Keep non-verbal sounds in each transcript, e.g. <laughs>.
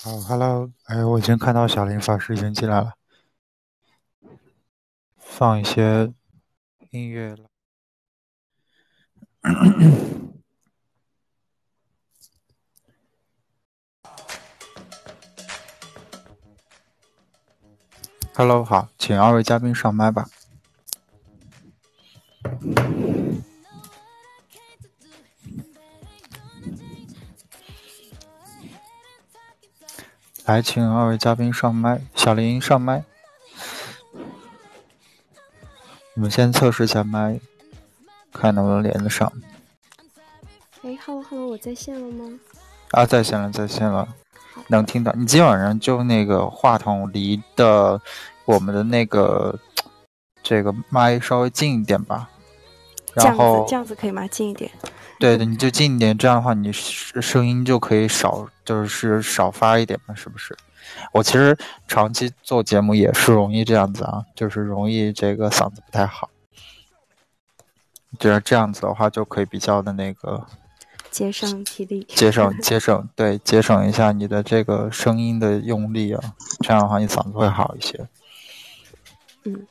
好，Hello，哎，我已经看到小林法师已经进来了，放一些音乐了。Hello，好，请二位嘉宾上麦吧。来，请二位嘉宾上麦。小林上麦，我们先测试一下麦，看能不能连得上。哎，Hello Hello，我在线了吗？啊，在线了，在线了，能听到。你今晚上就那个话筒离的我们的那个这个麦稍微近一点吧。然后这样子可以吗？近一点。对的，你就近一点，这样的话你声音就可以少，就是少发一点嘛，是不是？我其实长期做节目也是容易这样子啊，就是容易这个嗓子不太好。觉得这样子的话，就可以比较的那个节省体力，节省 <laughs> 节省对节省一下你的这个声音的用力啊，这样的话你嗓子会好一些。嗯。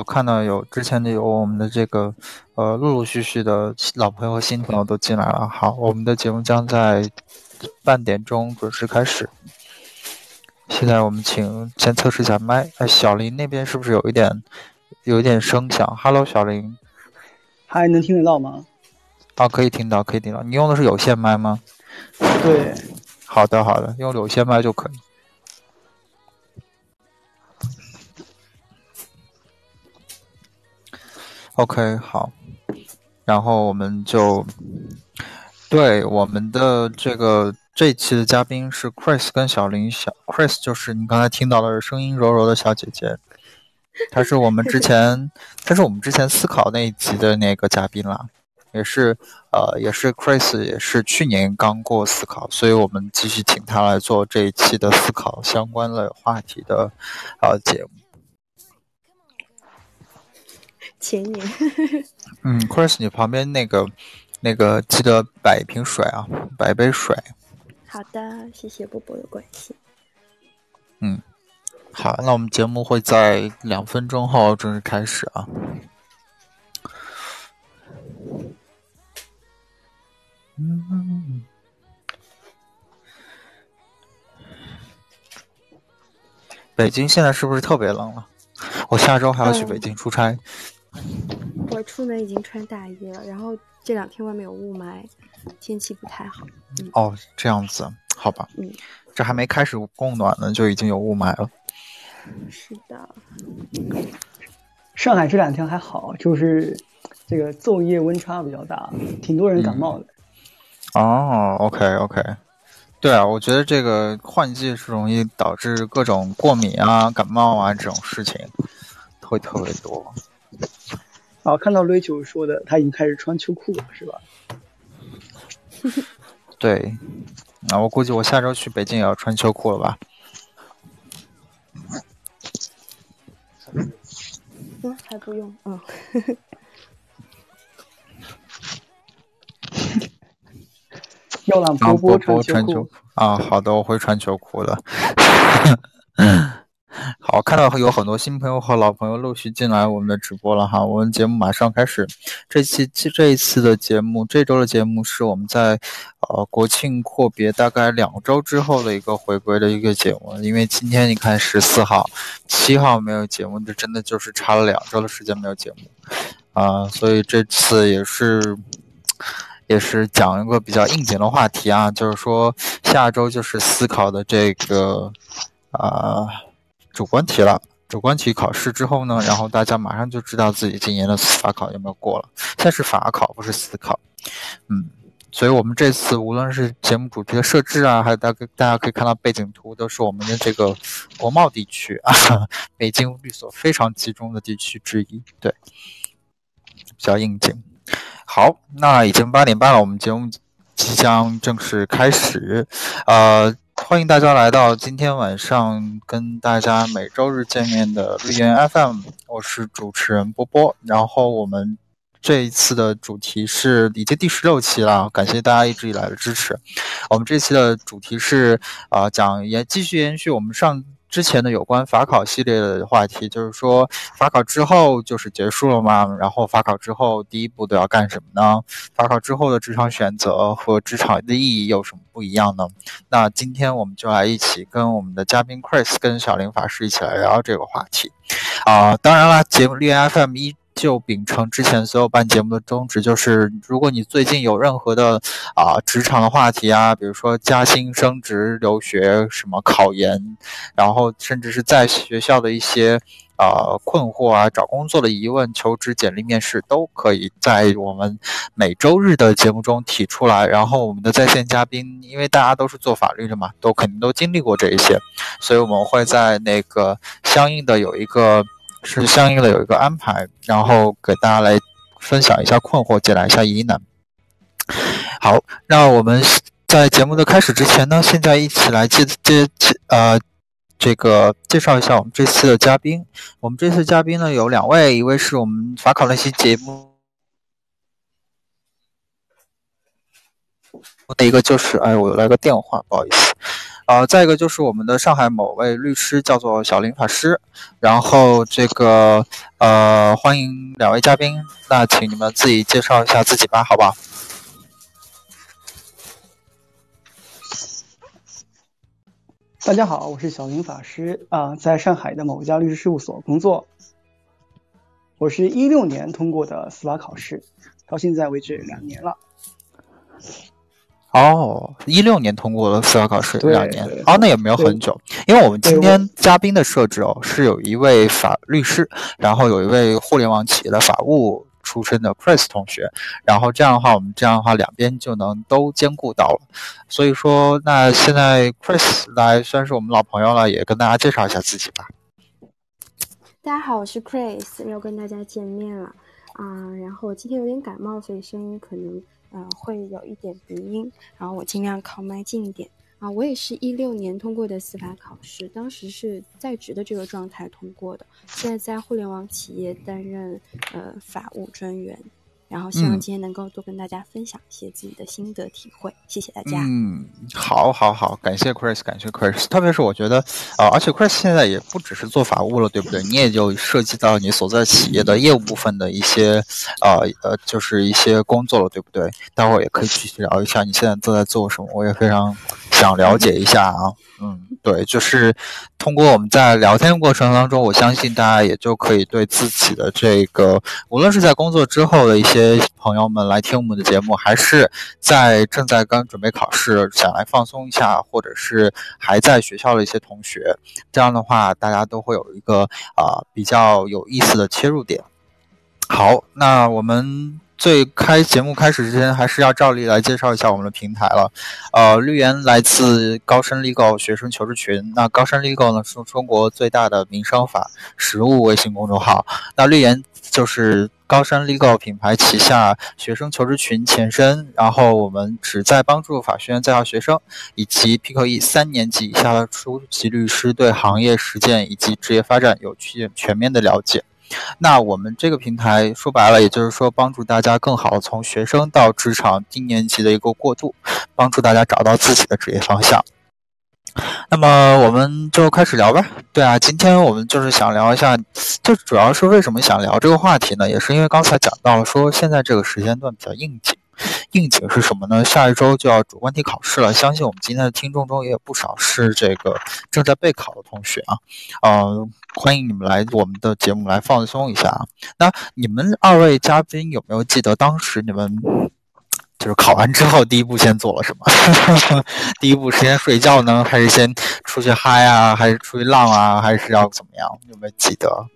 我看到有之前的有我们的这个，呃，陆陆续续的老朋友和新朋友都进来了。好，我们的节目将在半点钟准时开始。现在我们请先测试一下麦。哎，小林那边是不是有一点有一点声响？Hello，小林，还能听得到吗？啊，可以听到，可以听到。你用的是有线麦吗？对。好的，好的，用有线麦就可以。OK，好，然后我们就对我们的这个这一期的嘉宾是 Chris 跟小林，小 Chris 就是你刚才听到的声音柔柔的小姐姐，她是我们之前，她是我们之前思考那一集的那个嘉宾啦，也是呃，也是 Chris 也是去年刚过思考，所以我们继续请她来做这一期的思考相关的话题的呃节目。前年，<laughs> 嗯，Chris，你旁边那个，那个记得摆一瓶水啊，摆一杯水。好的，谢谢波波的关心。嗯，好，那我们节目会在两分钟后正式开始啊。嗯，北京现在是不是特别冷了？我下周还要去北京出差。我出门已经穿大衣了，然后这两天外面有雾霾，天气不太好。哦，这样子，好吧。嗯，这还没开始供暖呢，就已经有雾霾了。是的。上海这两天还好，就是这个昼夜温差比较大，挺多人感冒的。哦，OK OK，对啊，我觉得这个换季是容易导致各种过敏啊、感冒啊这种事情会特别多。啊，看到 Rachel 说的，他已经开始穿秋裤了，是吧？<laughs> 对，那我估计我下周去北京也要穿秋裤了吧？嗯，还不用，嗯。<laughs> 要让波波穿秋裤啊！好的，我会穿秋裤的。<laughs> <laughs> 好，看到有很多新朋友和老朋友陆续进来我们的直播了哈，我们节目马上开始。这期这一次的节目，这周的节目是我们在呃国庆阔别大概两周之后的一个回归的一个节目。因为今天你看十四号、七号没有节目，这真的就是差了两周的时间没有节目啊，所以这次也是也是讲一个比较应景的话题啊，就是说下周就是思考的这个啊。主观题了，主观题考试之后呢，然后大家马上就知道自己今年的法考有没有过了。现在是法考，不是思考。嗯，所以我们这次无论是节目主题的设置啊，还有大大家可以看到背景图，都是我们的这个国贸地区啊，<laughs> 北京律所非常集中的地区之一。对，比较应景。好，那已经八点半了，我们节目即将正式开始。呃。欢迎大家来到今天晚上跟大家每周日见面的绿源 FM，我是主持人波波。然后我们这一次的主题是已经第十六期了，感谢大家一直以来的支持。我们这期的主题是啊，讲延继续延续我们上。之前的有关法考系列的话题，就是说法考之后就是结束了吗？然后法考之后第一步都要干什么呢？法考之后的职场选择和职场的意义有什么不一样呢？那今天我们就来一起跟我们的嘉宾 Chris 跟小林法师一起来聊聊这个话题。啊，当然了，节目绿 FM 一。就秉承之前所有办节目的宗旨，就是如果你最近有任何的啊职场的话题啊，比如说加薪、升职、留学、什么考研，然后甚至是在学校的一些啊困惑啊、找工作的疑问、求职、简历、面试，都可以在我们每周日的节目中提出来。然后我们的在线嘉宾，因为大家都是做法律的嘛，都肯定都经历过这一些，所以我们会在那个相应的有一个。是相应的有一个安排，然后给大家来分享一下困惑，解答一下疑难。好，那我们在节目的开始之前呢，现在一起来介介介呃这个介绍一下我们这次的嘉宾。我们这次嘉宾呢有两位，一位是我们法考那期节目，一个就是哎，我来个电话，不好意思。呃，再一个就是我们的上海某位律师叫做小林法师，然后这个呃，欢迎两位嘉宾，那请你们自己介绍一下自己吧，好不好？大家好，我是小林法师啊，在上海的某家律师事务所工作，我是一六年通过的司法考试，到现在为止两年了。哦，一六年通过了司法考试，两年，哦，那也没有很久。因为我们今天嘉宾的设置哦，是有一位法律师，然后有一位互联网企业的法务出身的 Chris 同学，然后这样的话，我们这样的话两边就能都兼顾到了。所以说，那现在 Chris 来算是我们老朋友了，也跟大家介绍一下自己吧。大家好，我是 Chris，又跟大家见面了啊。然后我今天有点感冒，所以声音可能。嗯，会有一点鼻音，然后我尽量靠麦近一点啊。我也是一六年通过的司法考试，当时是在职的这个状态通过的，现在在互联网企业担任呃法务专员。然后希望今天能够多跟大家分享一些自己的心得体会，谢谢大家。嗯，好，好，好，感谢 Chris，感谢 Chris。特别是我觉得，呃，而且 Chris 现在也不只是做法务了，对不对？你也就涉及到你所在企业的业务部分的一些，呃呃，就是一些工作了，对不对？待会儿也可以继续聊一下你现在都在做什么，我也非常想了解一下啊。嗯，对，就是通过我们在聊天过程当中，我相信大家也就可以对自己的这个，无论是在工作之后的一些朋友们来听我们的节目，还是在正在刚准备考试想来放松一下，或者是还在学校的一些同学，这样的话，大家都会有一个啊比较有意思的切入点。好，那我们。最开节目开始之前，还是要照例来介绍一下我们的平台了。呃，绿源来自高深 legal 学生求职群。那高深 legal 呢，是中国最大的民商法实务微信公众号。那绿源就是高深 legal 品牌旗下学生求职群前身。然后我们旨在帮助法学院在校学生以及 PQE 三年级以下的初级律师对行业实践以及职业发展有全全面的了解。那我们这个平台说白了，也就是说帮助大家更好的从学生到职场低年级的一个过渡，帮助大家找到自己的职业方向。那么我们就开始聊吧。对啊，今天我们就是想聊一下，就主要是为什么想聊这个话题呢？也是因为刚才讲到了，说现在这个时间段比较应景。应景是什么呢？下一周就要主观题考试了，相信我们今天的听众中也有不少是这个正在备考的同学啊，呃，欢迎你们来我们的节目来放松一下啊。那你们二位嘉宾有没有记得当时你们就是考完之后第一步先做了什么？<laughs> 第一步是先睡觉呢，还是先出去嗨啊，还是出去浪啊，还是要怎么样？有没有记得？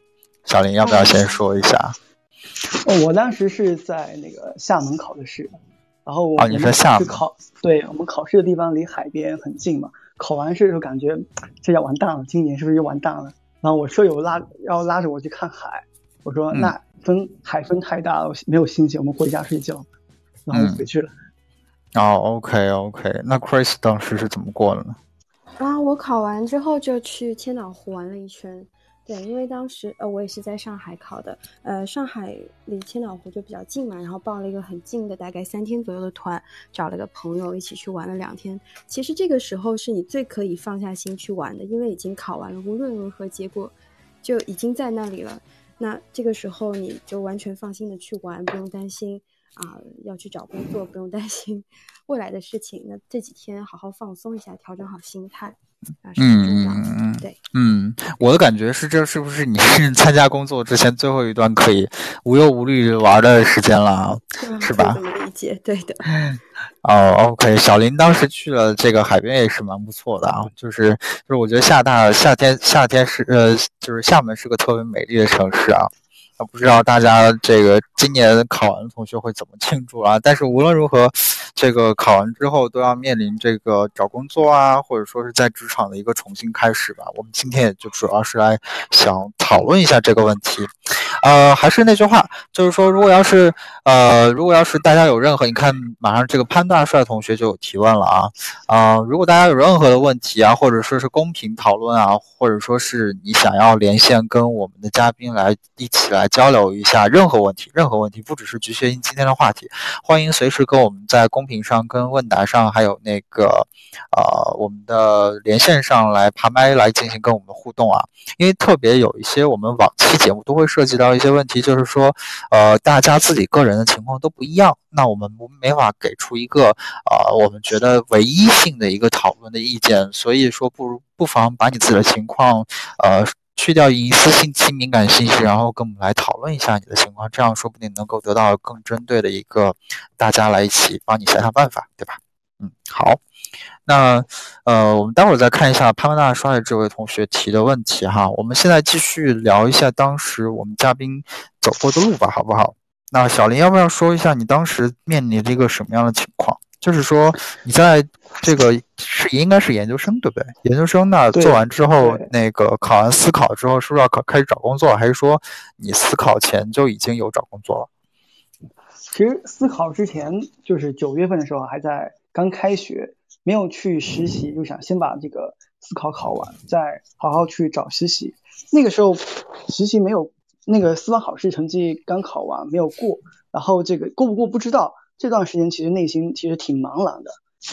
小林要不要先说一下？哦，我当时是在那个厦门考的试，然后我们去考，对我们考试的地方离海边很近嘛。考完试的时候感觉这要完蛋了，今年是不是又完蛋了？然后我舍友拉要拉着我去看海，我说那风海风太大了，没有心情，我们回家睡觉，然后回去了。哦，OK OK，那 Chris 当时是怎么过的呢？啊，我考完之后就去千岛湖玩了一圈。对，因为当时呃我也是在上海考的，呃上海离千岛湖就比较近嘛，然后报了一个很近的，大概三天左右的团，找了个朋友一起去玩了两天。其实这个时候是你最可以放下心去玩的，因为已经考完了，无论如何结果就已经在那里了。那这个时候你就完全放心的去玩，不用担心啊要去找工作，不用担心 <laughs> 未来的事情。那这几天好好放松一下，调整好心态。嗯嗯嗯，对，嗯，我的感觉是，这是不是你是 <laughs> 参加工作之前最后一段可以无忧无虑玩的时间了，是吧？这么理解，对的。哦，OK，小林当时去了这个海边也是蛮不错的啊，就是就是我觉得厦大夏天夏天是呃，就是厦门是个特别美丽的城市啊。啊，不知道大家这个今年考完的同学会怎么庆祝啊？但是无论如何，这个考完之后都要面临这个找工作啊，或者说是在职场的一个重新开始吧。我们今天也就主要是来想讨论一下这个问题。呃，还是那句话，就是说，如果要是呃，如果要是大家有任何，你看马上这个潘大帅同学就有提问了啊啊，如果大家有任何的问题啊，或者说是公屏讨论啊，或者说是你想要连线跟我们的嘉宾来一起来。来交流一下任何问题，任何问题不只是局限于今天的话题，欢迎随时跟我们在公屏上、跟问答上，还有那个，呃，我们的连线上来爬麦来进行跟我们互动啊。因为特别有一些我们往期节目都会涉及到一些问题，就是说，呃，大家自己个人的情况都不一样，那我们没法给出一个，呃，我们觉得唯一性的一个讨论的意见，所以说不如不妨把你自己的情况，呃。去掉隐私信息、敏感信息，然后跟我们来讨论一下你的情况，这样说不定能够得到更针对的一个，大家来一起帮你想想办法，对吧？嗯，好，那呃，我们待会儿再看一下潘万大帅这位同学提的问题哈。我们现在继续聊一下当时我们嘉宾走过的路吧，好不好？那小林要不要说一下你当时面临着一个什么样的情况？就是说，你在这个是应该是研究生对不对？研究生那做完之后，那个考完司考之后，是不是要考开始找工作？还是说你司考前就已经有找工作了？其实司考之前就是九月份的时候还在刚开学，没有去实习，就想先把这个司考考完，再好好去找实习。那个时候实习没有那个司法考试成绩刚考完没有过，然后这个过不过不知道。这段时间其实内心其实挺茫然的，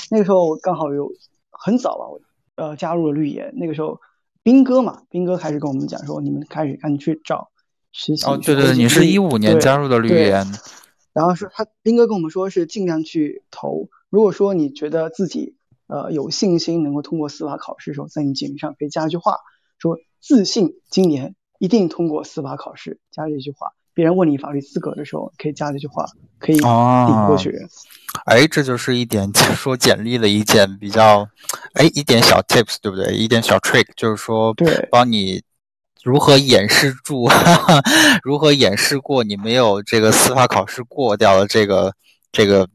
那个时候刚好有很早吧，我呃加入了绿野。那个时候斌哥嘛，斌哥开始跟我们讲说，你们开始赶紧去找实习。哦，对对，你是一五年加入的绿野。然后是他斌哥跟我们说是尽量去投，如果说你觉得自己呃有信心能够通过司法考试的时候，在你简历上可以加一句话，说自信今年一定通过司法考试，加这句话。别人问你法律资格的时候，可以加这句话，可以顶过去。哎，这就是一点 <laughs> 说简历的一件比较，哎，一点小 tips，对不对？一点小 trick，就是说，对，帮你如何掩饰住，<laughs> 如何掩饰过你没有这个司法考试过掉的这个这个。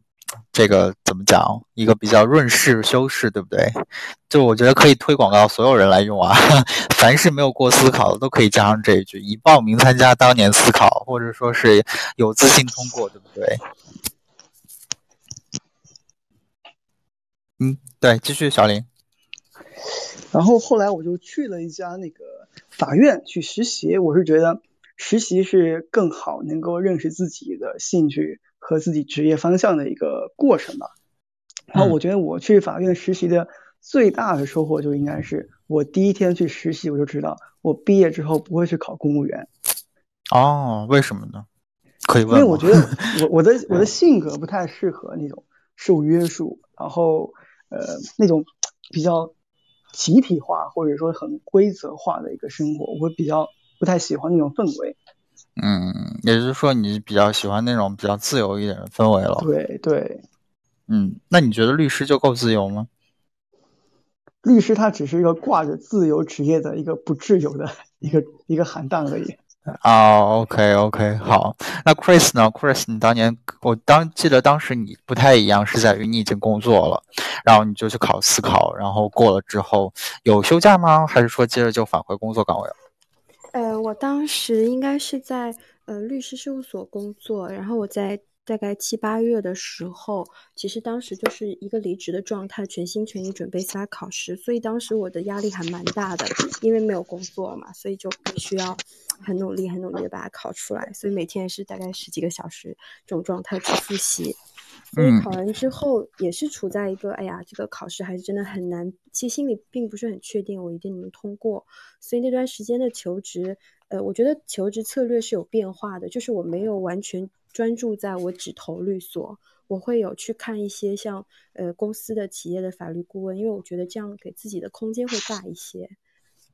这个怎么讲？一个比较润饰修饰，对不对？就我觉得可以推广到所有人来用啊。<laughs> 凡是没有过思考的，都可以加上这一句：已报名参加当年思考，或者说是有自信通过，对不对？嗯，对，继续小林。然后后来我就去了一家那个法院去实习，我是觉得实习是更好能够认识自己的兴趣。和自己职业方向的一个过程吧。然后我觉得我去法院实习的最大的收获就应该是我第一天去实习，我就知道我毕业之后不会去考公务员。哦，为什么呢？可以问。因为我觉得我我的 <laughs> 我的性格不太适合那种受约束，然后呃那种比较集体化或者说很规则化的一个生活，我会比较不太喜欢那种氛围。嗯，也就是说，你比较喜欢那种比较自由一点的氛围了。对对，嗯，那你觉得律师就够自由吗？律师他只是一个挂着自由职业的一个不自由的一个一个行当而已。啊，OK OK，好。那 Chris 呢？Chris，你当年我当记得当时你不太一样，是在于你已经工作了，然后你就去考司考，然后过了之后有休假吗？还是说接着就返回工作岗位了？我当时应该是在呃律师事务所工作，然后我在大概七八月的时候，其实当时就是一个离职的状态，全心全意准备参加考试，所以当时我的压力还蛮大的，因为没有工作嘛，所以就必须要很努力、很努力的把它考出来，所以每天也是大概十几个小时这种状态去复习。所以考完之后也是处在一个，哎呀，这个考试还是真的很难，其实心里并不是很确定我一定能通过。所以那段时间的求职，呃，我觉得求职策略是有变化的，就是我没有完全专注在我只投律所，我会有去看一些像呃公司的企业的法律顾问，因为我觉得这样给自己的空间会大一些。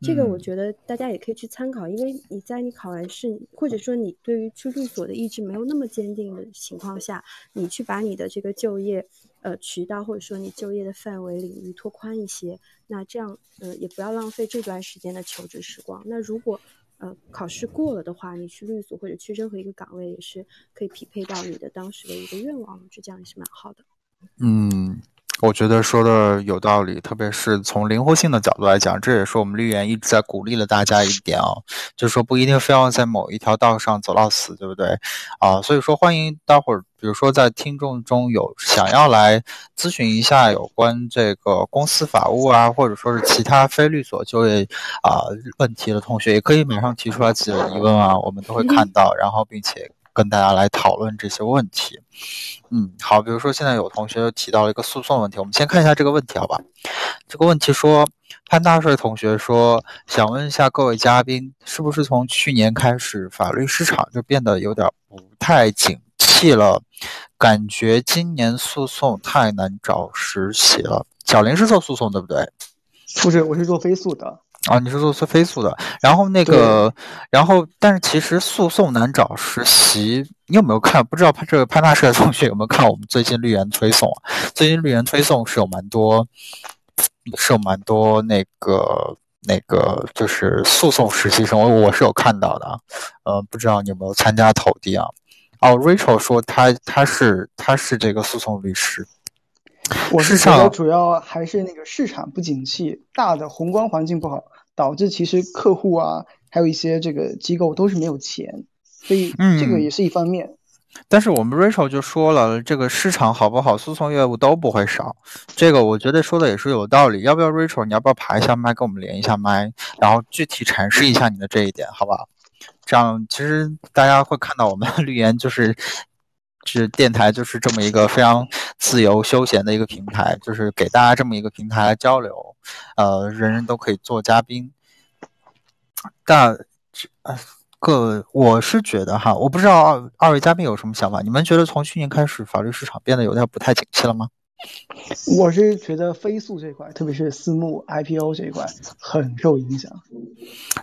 这个我觉得大家也可以去参考，因为你在你考完试，或者说你对于去律所的意志没有那么坚定的情况下，你去把你的这个就业呃渠道或者说你就业的范围领域拓宽一些，那这样呃也不要浪费这段时间的求职时光。那如果呃考试过了的话，你去律所或者去任何一个岗位也是可以匹配到你的当时的一个愿望，这样也是蛮好的。嗯。我觉得说的有道理，特别是从灵活性的角度来讲，这也是我们绿源一直在鼓励了大家一点啊，就是说不一定非要在某一条道上走到死，对不对？啊，所以说欢迎待会儿，比如说在听众中有想要来咨询一下有关这个公司法务啊，或者说是其他非律所就业啊问题的同学，也可以马上提出来自己的疑问啊，我们都会看到，然后并且。跟大家来讨论这些问题，嗯，好，比如说现在有同学又提到了一个诉讼问题，我们先看一下这个问题，好吧？这个问题说，潘大帅同学说，想问一下各位嘉宾，是不是从去年开始，法律市场就变得有点不太景气了？感觉今年诉讼太难找实习了。小林是做诉讼对不对？不是，我是做非诉的。啊，你是做非非诉的，然后那个，然后但是其实诉讼难找实习，你有没有看？不知道潘这个潘大社的同学有没有看我们最近绿源推送啊？最近绿源推送是有蛮多，是有蛮多那个那个就是诉讼实习生，我我是有看到的，呃，不知道你有没有参加投递啊？哦，Rachel 说他他是他是这个诉讼律师。我是觉得主要还是那个市场不景气，大的宏观环境不好，导致其实客户啊，还有一些这个机构都是没有钱，所以这个也是一方面。但是我们 Rachel 就说了，这个市场好不好，诉讼业务都不会少，这个我觉得说的也是有道理。要不要 Rachel？你要不要爬一下麦，跟我们连一下麦，然后具体阐释一下你的这一点，好不好？这样其实大家会看到我们绿言就是。是电台就是这么一个非常自由休闲的一个平台，就是给大家这么一个平台来交流，呃，人人都可以做嘉宾。但呃，各我是觉得哈，我不知道二二位嘉宾有什么想法，你们觉得从去年开始法律市场变得有点不太景气了吗？<laughs> 我是觉得飞速这一块，特别是私募 IPO 这一块很受影响。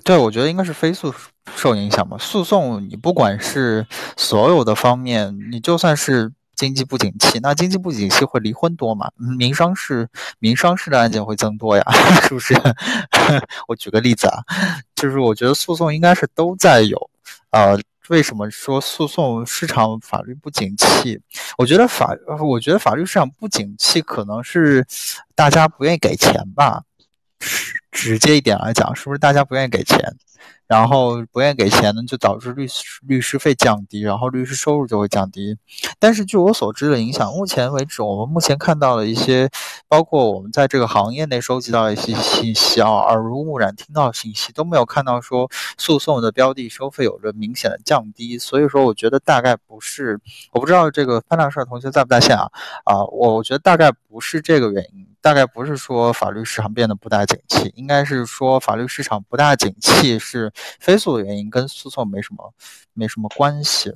对，我觉得应该是飞速受影响吧。诉讼你不管是所有的方面，你就算是经济不景气，那经济不景气会离婚多嘛？民商事民商事的案件会增多呀，<laughs> 是不是？<laughs> 我举个例子啊，就是我觉得诉讼应该是都在有，呃。为什么说诉讼市场法律不景气？我觉得法，我觉得法律市场不景气，可能是大家不愿意给钱吧。直直接一点来讲，是不是大家不愿意给钱？然后不愿意给钱呢，就导致律师律师费降低，然后律师收入就会降低。但是据我所知的影响，目前为止，我们目前看到的一些，包括我们在这个行业内收集到的一些信息啊，耳濡目染听到的信息，都没有看到说诉讼的标的收费有着明显的降低。所以说，我觉得大概不是，我不知道这个潘大帅同学在不在线啊？啊，我我觉得大概不是这个原因。大概不是说法律市场变得不大景气，应该是说法律市场不大景气是飞速的原因，跟诉讼没什么没什么关系。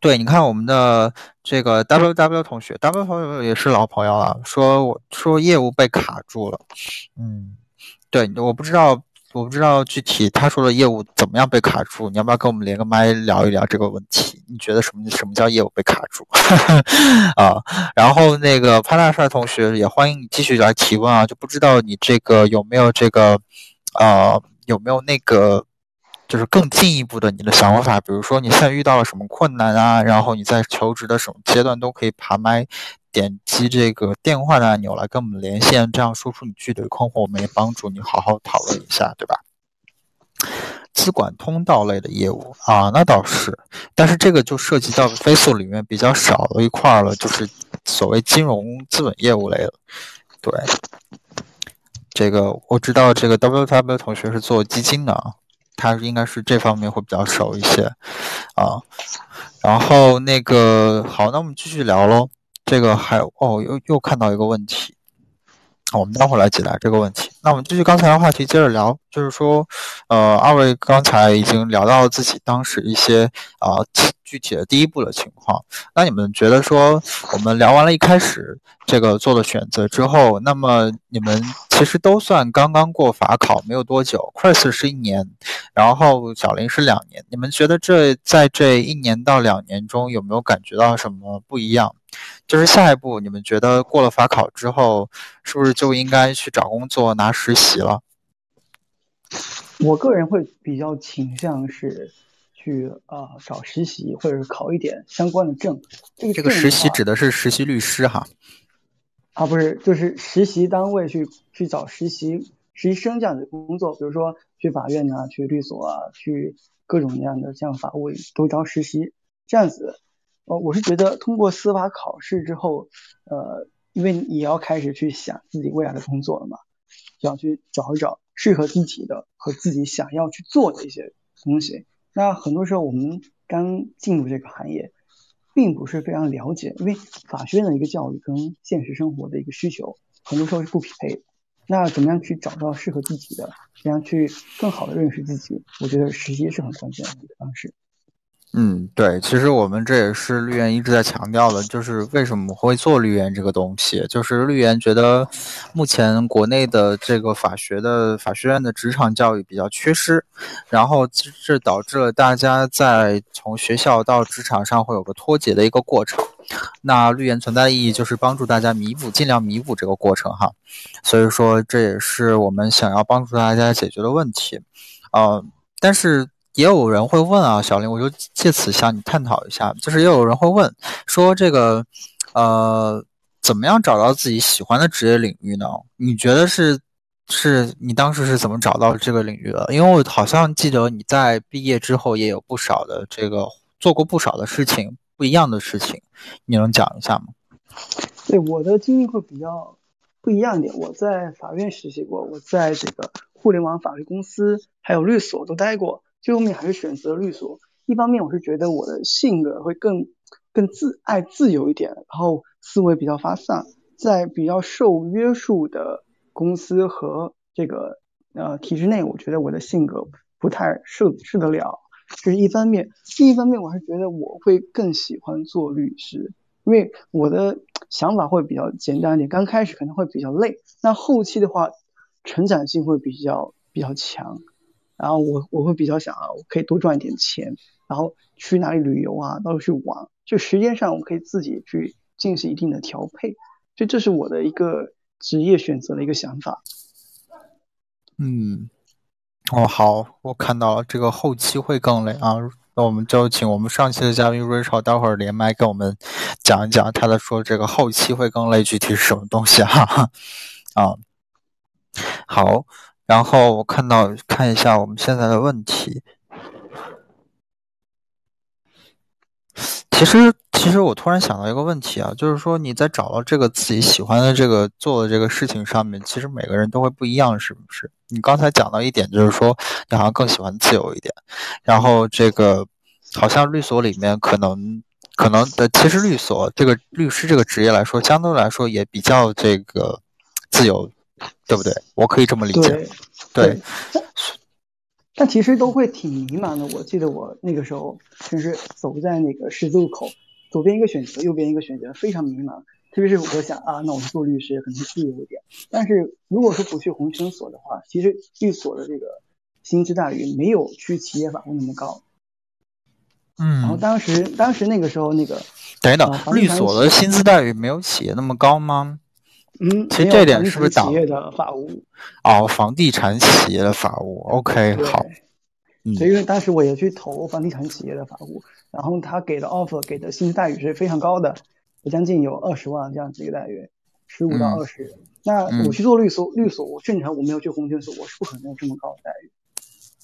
对，你看我们的这个 W W 同学，W 同学也是老朋友了，说我说业务被卡住了，嗯，对，我不知道。我不知道具体他说的业务怎么样被卡住，你要不要跟我们连个麦聊一聊这个问题？你觉得什么什么叫业务被卡住 <laughs> 啊？然后那个潘大帅同学也欢迎你继续来提问啊，就不知道你这个有没有这个，呃，有没有那个，就是更进一步的你的想法？比如说你现在遇到了什么困难啊？然后你在求职的什么阶段都可以爬麦。点击这个电话的按钮来跟我们连线，这样说出你具体的困惑，我们也帮助你好好讨论一下，对吧？资管通道类的业务啊，那倒是，但是这个就涉及到飞速里面比较少的一块了，就是所谓金融资本业务类的。对，这个我知道，这个 W W 同学是做基金的，他应该是这方面会比较熟一些啊。然后那个好，那我们继续聊喽。这个还哦，又又看到一个问题。我们待会儿来解答这个问题。那我们继续刚才的话题，接着聊，就是说，呃，二位刚才已经聊到自己当时一些啊具体的第一步的情况。那你们觉得说，我们聊完了一开始这个做的选择之后，那么你们其实都算刚刚过法考，没有多久。Chris 是一年，然后小林是两年。你们觉得这在这一年到两年中有没有感觉到什么不一样？就是下一步，你们觉得过了法考之后，是不是就应该去找工作拿实习了？我个人会比较倾向是去啊找实习，或者是考一点相关的证。这个这个实习指的是实习律师哈？啊，不是，就是实习单位去去找实习实习生这样的工作，比如说去法院啊，去律所啊，去各种各样的像法务都招实习这样子。呃，我是觉得通过司法考试之后，呃，因为你要开始去想自己未来的工作了嘛，想去找一找适合自己的和自己想要去做的一些东西。那很多时候我们刚进入这个行业，并不是非常了解，因为法学院的一个教育跟现实生活的一个需求，很多时候是不匹配的。那怎么样去找到适合自己的，怎样去更好的认识自己？我觉得实习是很关键的一个方式。嗯，对，其实我们这也是绿源一直在强调的，就是为什么会做绿源这个东西，就是绿源觉得目前国内的这个法学的法学院的职场教育比较缺失，然后这导致了大家在从学校到职场上会有个脱节的一个过程。那绿源存在的意义就是帮助大家弥补，尽量弥补这个过程哈。所以说这也是我们想要帮助大家解决的问题，呃，但是。也有人会问啊，小林，我就借此向你探讨一下，就是也有人会问说，这个，呃，怎么样找到自己喜欢的职业领域呢？你觉得是，是你当时是怎么找到这个领域的？因为我好像记得你在毕业之后也有不少的这个做过不少的事情，不一样的事情，你能讲一下吗？对，我的经历会比较不一样一点。我在法院实习过，我在这个互联网法律公司还有律所都待过。最后面还是选择律所，一方面我是觉得我的性格会更更自爱自由一点，然后思维比较发散，在比较受约束的公司和这个呃体制内，我觉得我的性格不太适适得了，这是一方面。另一方面，我还是觉得我会更喜欢做律师，因为我的想法会比较简单一点，刚开始可能会比较累，那后期的话成长性会比较比较强。然后我我会比较想啊，我可以多赚一点钱，然后去哪里旅游啊，到处去玩，就时间上我可以自己去进行一定的调配，所以这是我的一个职业选择的一个想法。嗯，哦好，我看到了这个后期会更累啊，那我们就请我们上期的嘉宾 Rachel 待会儿连麦跟我们讲一讲，他的说这个后期会更累具体是什么东西哈 <laughs> 啊，好。然后我看到看一下我们现在的问题。其实，其实我突然想到一个问题啊，就是说你在找到这个自己喜欢的这个做的这个事情上面，其实每个人都会不一样，是不是？你刚才讲到一点，就是说你好像更喜欢自由一点。然后这个好像律所里面可能可能的，其实律所这个律师这个职业来说，相对来说也比较这个自由。对不对？我可以这么理解。对，但其实都会挺迷茫的。我记得我那个时候，就是走在那个十字路口，左边一个选择，右边一个选择，非常迷茫。特别是我想啊，那我们做律师可能自由一点。但是如果说不去红圈所的话，其实律所的这个薪资待遇没有去企业法务那么高。嗯。然后当时，当时那个时候那个，等等，律所的薪资待遇没有企业那么高吗？嗯，其实这点是不是企业的法务？哦，房地产企业的法务，OK，好。所以因为当时我也去投房地产企业的法务，然后他给的 offer 给的薪资待遇是非常高的，将近有二十万这样子一个待遇，十五到二十。那我去做律所，律所我正常我没有去红圈所，我是不可能有这么高的待遇。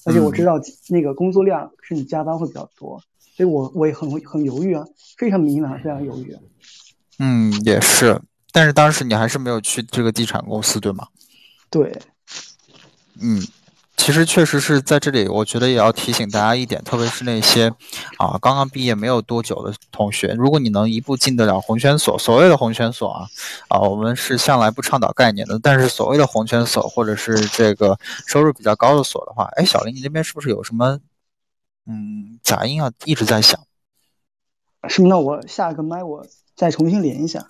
而且我知道那个工作量是你加班会比较多，所以我我也很很犹豫啊，非常迷茫，非常犹豫。嗯，也是，但是当时你还是没有去这个地产公司，对吗？对，嗯。其实确实是在这里，我觉得也要提醒大家一点，特别是那些啊刚刚毕业没有多久的同学，如果你能一步进得了红圈所，所谓的红圈所啊，啊，我们是向来不倡导概念的，但是所谓的红圈所或者是这个收入比较高的所的话，哎，小林，你那边是不是有什么嗯杂音啊？一直在响。是那我下个麦我再重新连一下。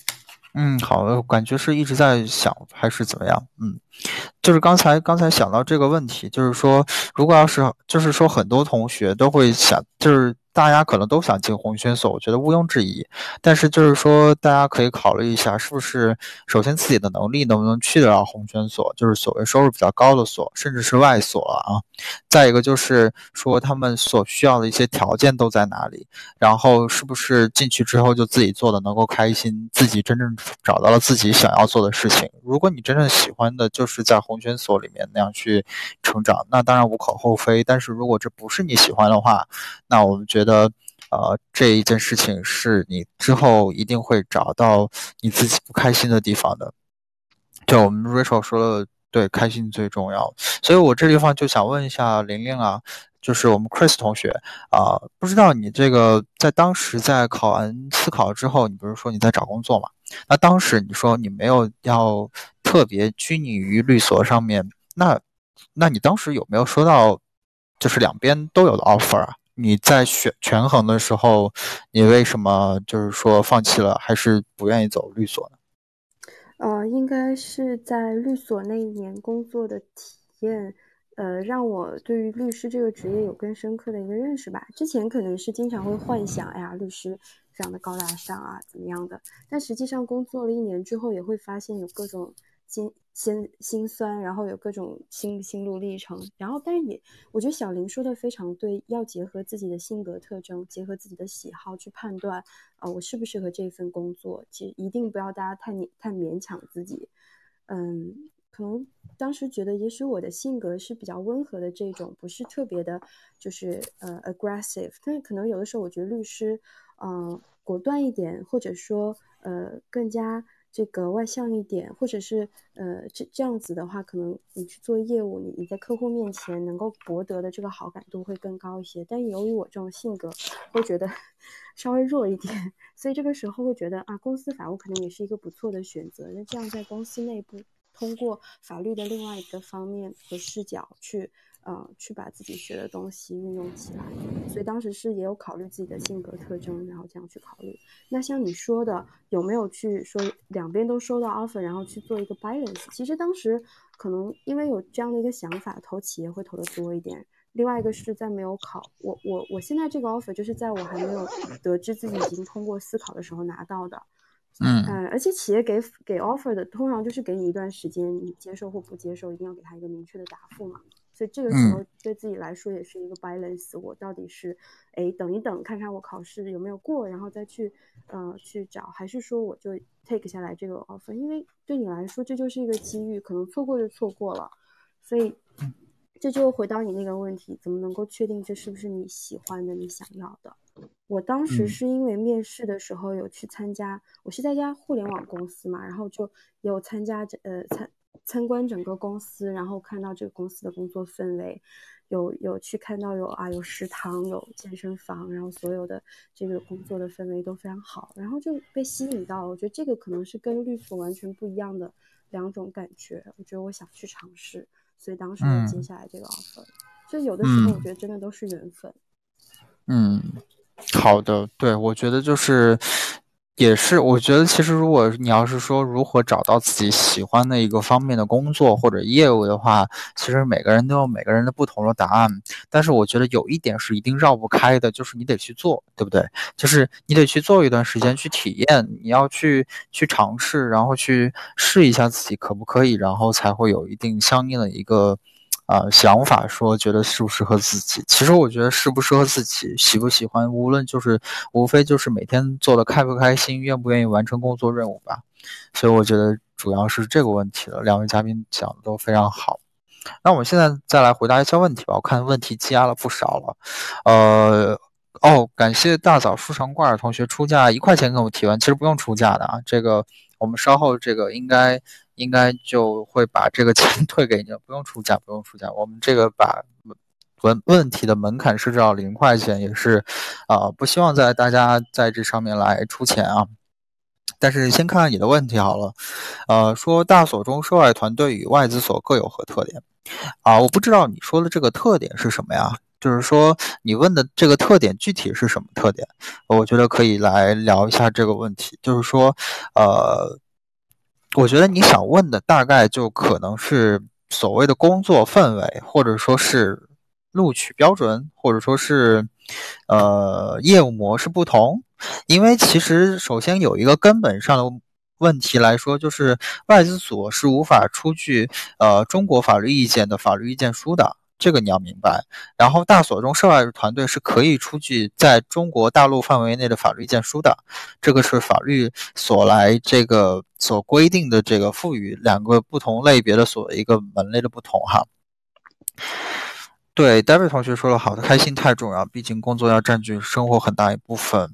嗯，好，感觉是一直在想还是怎么样？嗯，就是刚才刚才想到这个问题，就是说，如果要是就是说很多同学都会想，就是。大家可能都想进红圈所，我觉得毋庸置疑。但是就是说，大家可以考虑一下，是不是首先自己的能力能不能去得了红圈所，就是所谓收入比较高的所，甚至是外所啊。再一个就是说，他们所需要的一些条件都在哪里，然后是不是进去之后就自己做的能够开心，自己真正找到了自己想要做的事情。如果你真正喜欢的就是在红圈所里面那样去成长，那当然无可厚非。但是如果这不是你喜欢的话，那我们觉觉得，呃，这一件事情是你之后一定会找到你自己不开心的地方的。就我们 Rachel 说的，对，开心最重要。所以我这地方就想问一下玲玲啊，就是我们 Chris 同学啊，不知道你这个在当时在考完思考之后，你不是说你在找工作嘛？那当时你说你没有要特别拘泥于律所上面，那那你当时有没有收到，就是两边都有的 offer 啊？你在选权衡的时候，你为什么就是说放弃了，还是不愿意走律所呢？呃，应该是在律所那一年工作的体验，呃，让我对于律师这个职业有更深刻的一个认识吧。之前可能是经常会幻想，哎呀，律师非常的高大上啊，怎么样的？但实际上工作了一年之后，也会发现有各种。心心心酸，然后有各种心心路历程，然后但是也，我觉得小林说的非常对，要结合自己的性格特征，结合自己的喜好去判断，啊，我适不适合这份工作。其实一定不要大家太勉太勉强自己。嗯，可能当时觉得，也许我的性格是比较温和的这种，不是特别的，就是呃 aggressive。但是可能有的时候，我觉得律师，嗯，果断一点，或者说呃更加。这个外向一点，或者是呃这这样子的话，可能你去做业务，你你在客户面前能够博得的这个好感度会更高一些。但由于我这种性格，会觉得 <laughs> 稍微弱一点，所以这个时候会觉得啊，公司法务可能也是一个不错的选择。那这样在公司内部，通过法律的另外一个方面和视角去。呃，去把自己学的东西运用起来，所以当时是也有考虑自己的性格特征，然后这样去考虑。那像你说的，有没有去说两边都收到 offer，然后去做一个 balance？其实当时可能因为有这样的一个想法，投企业会投的多一点。另外一个是在没有考，我我我现在这个 offer 就是在我还没有得知自己已经通过思考的时候拿到的。嗯，而且企业给给 offer 的通常就是给你一段时间，你接受或不接受，一定要给他一个明确的答复嘛。所以这个时候对自己来说也是一个 balance，我到底是，哎，等一等看看我考试有没有过，然后再去，呃，去找，还是说我就 take 下来这个 offer？因为对你来说这就是一个机遇，可能错过就错过了。所以这就回到你那个问题，怎么能够确定这是不是你喜欢的、你想要的？我当时是因为面试的时候有去参加，我是在一家互联网公司嘛，然后就有参加这呃参。参观整个公司，然后看到这个公司的工作氛围，有有去看到有啊有食堂有健身房，然后所有的这个工作的氛围都非常好，然后就被吸引到了。我觉得这个可能是跟律所完全不一样的两种感觉。我觉得我想去尝试，所以当时就接下来这个 offer。就有的时候我觉得真的都是缘分。嗯，好的，对我觉得就是。也是，我觉得其实如果你要是说如何找到自己喜欢的一个方面的工作或者业务的话，其实每个人都有每个人的不同的答案。但是我觉得有一点是一定绕不开的，就是你得去做，对不对？就是你得去做一段时间去体验，你要去去尝试，然后去试一下自己可不可以，然后才会有一定相应的一个。啊，想法说觉得适不适合自己，其实我觉得适不适合自己，喜不喜欢，无论就是无非就是每天做的开不开心，愿不愿意完成工作任务吧。所以我觉得主要是这个问题了。两位嘉宾讲的都非常好，那我们现在再来回答一下问题吧。我看问题积压了不少了，呃。哦，感谢大枣书城挂耳同学出价一块钱跟我提问，其实不用出价的啊，这个我们稍后这个应该应该就会把这个钱 <laughs> 退给你，不用出价，不用出价，我们这个把问问题的门槛设置到零块钱，也是啊，不希望在大家在这上面来出钱啊。但是先看看你的问题好了，呃，说大所中涉外团队与外资所各有何特点啊？我不知道你说的这个特点是什么呀？就是说你问的这个特点具体是什么特点？我觉得可以来聊一下这个问题。就是说，呃，我觉得你想问的大概就可能是所谓的工作氛围，或者说是录取标准，或者说是呃业务模式不同。因为其实首先有一个根本上的问题来说，就是外资所是无法出具呃中国法律意见的法律意见书的，这个你要明白。然后大所中涉外团队是可以出具在中国大陆范围内的法律意见书的，这个是法律所来这个所规定的这个赋予两个不同类别的所一个门类的不同哈。对，David 同学说的好的，开心太重要，毕竟工作要占据生活很大一部分。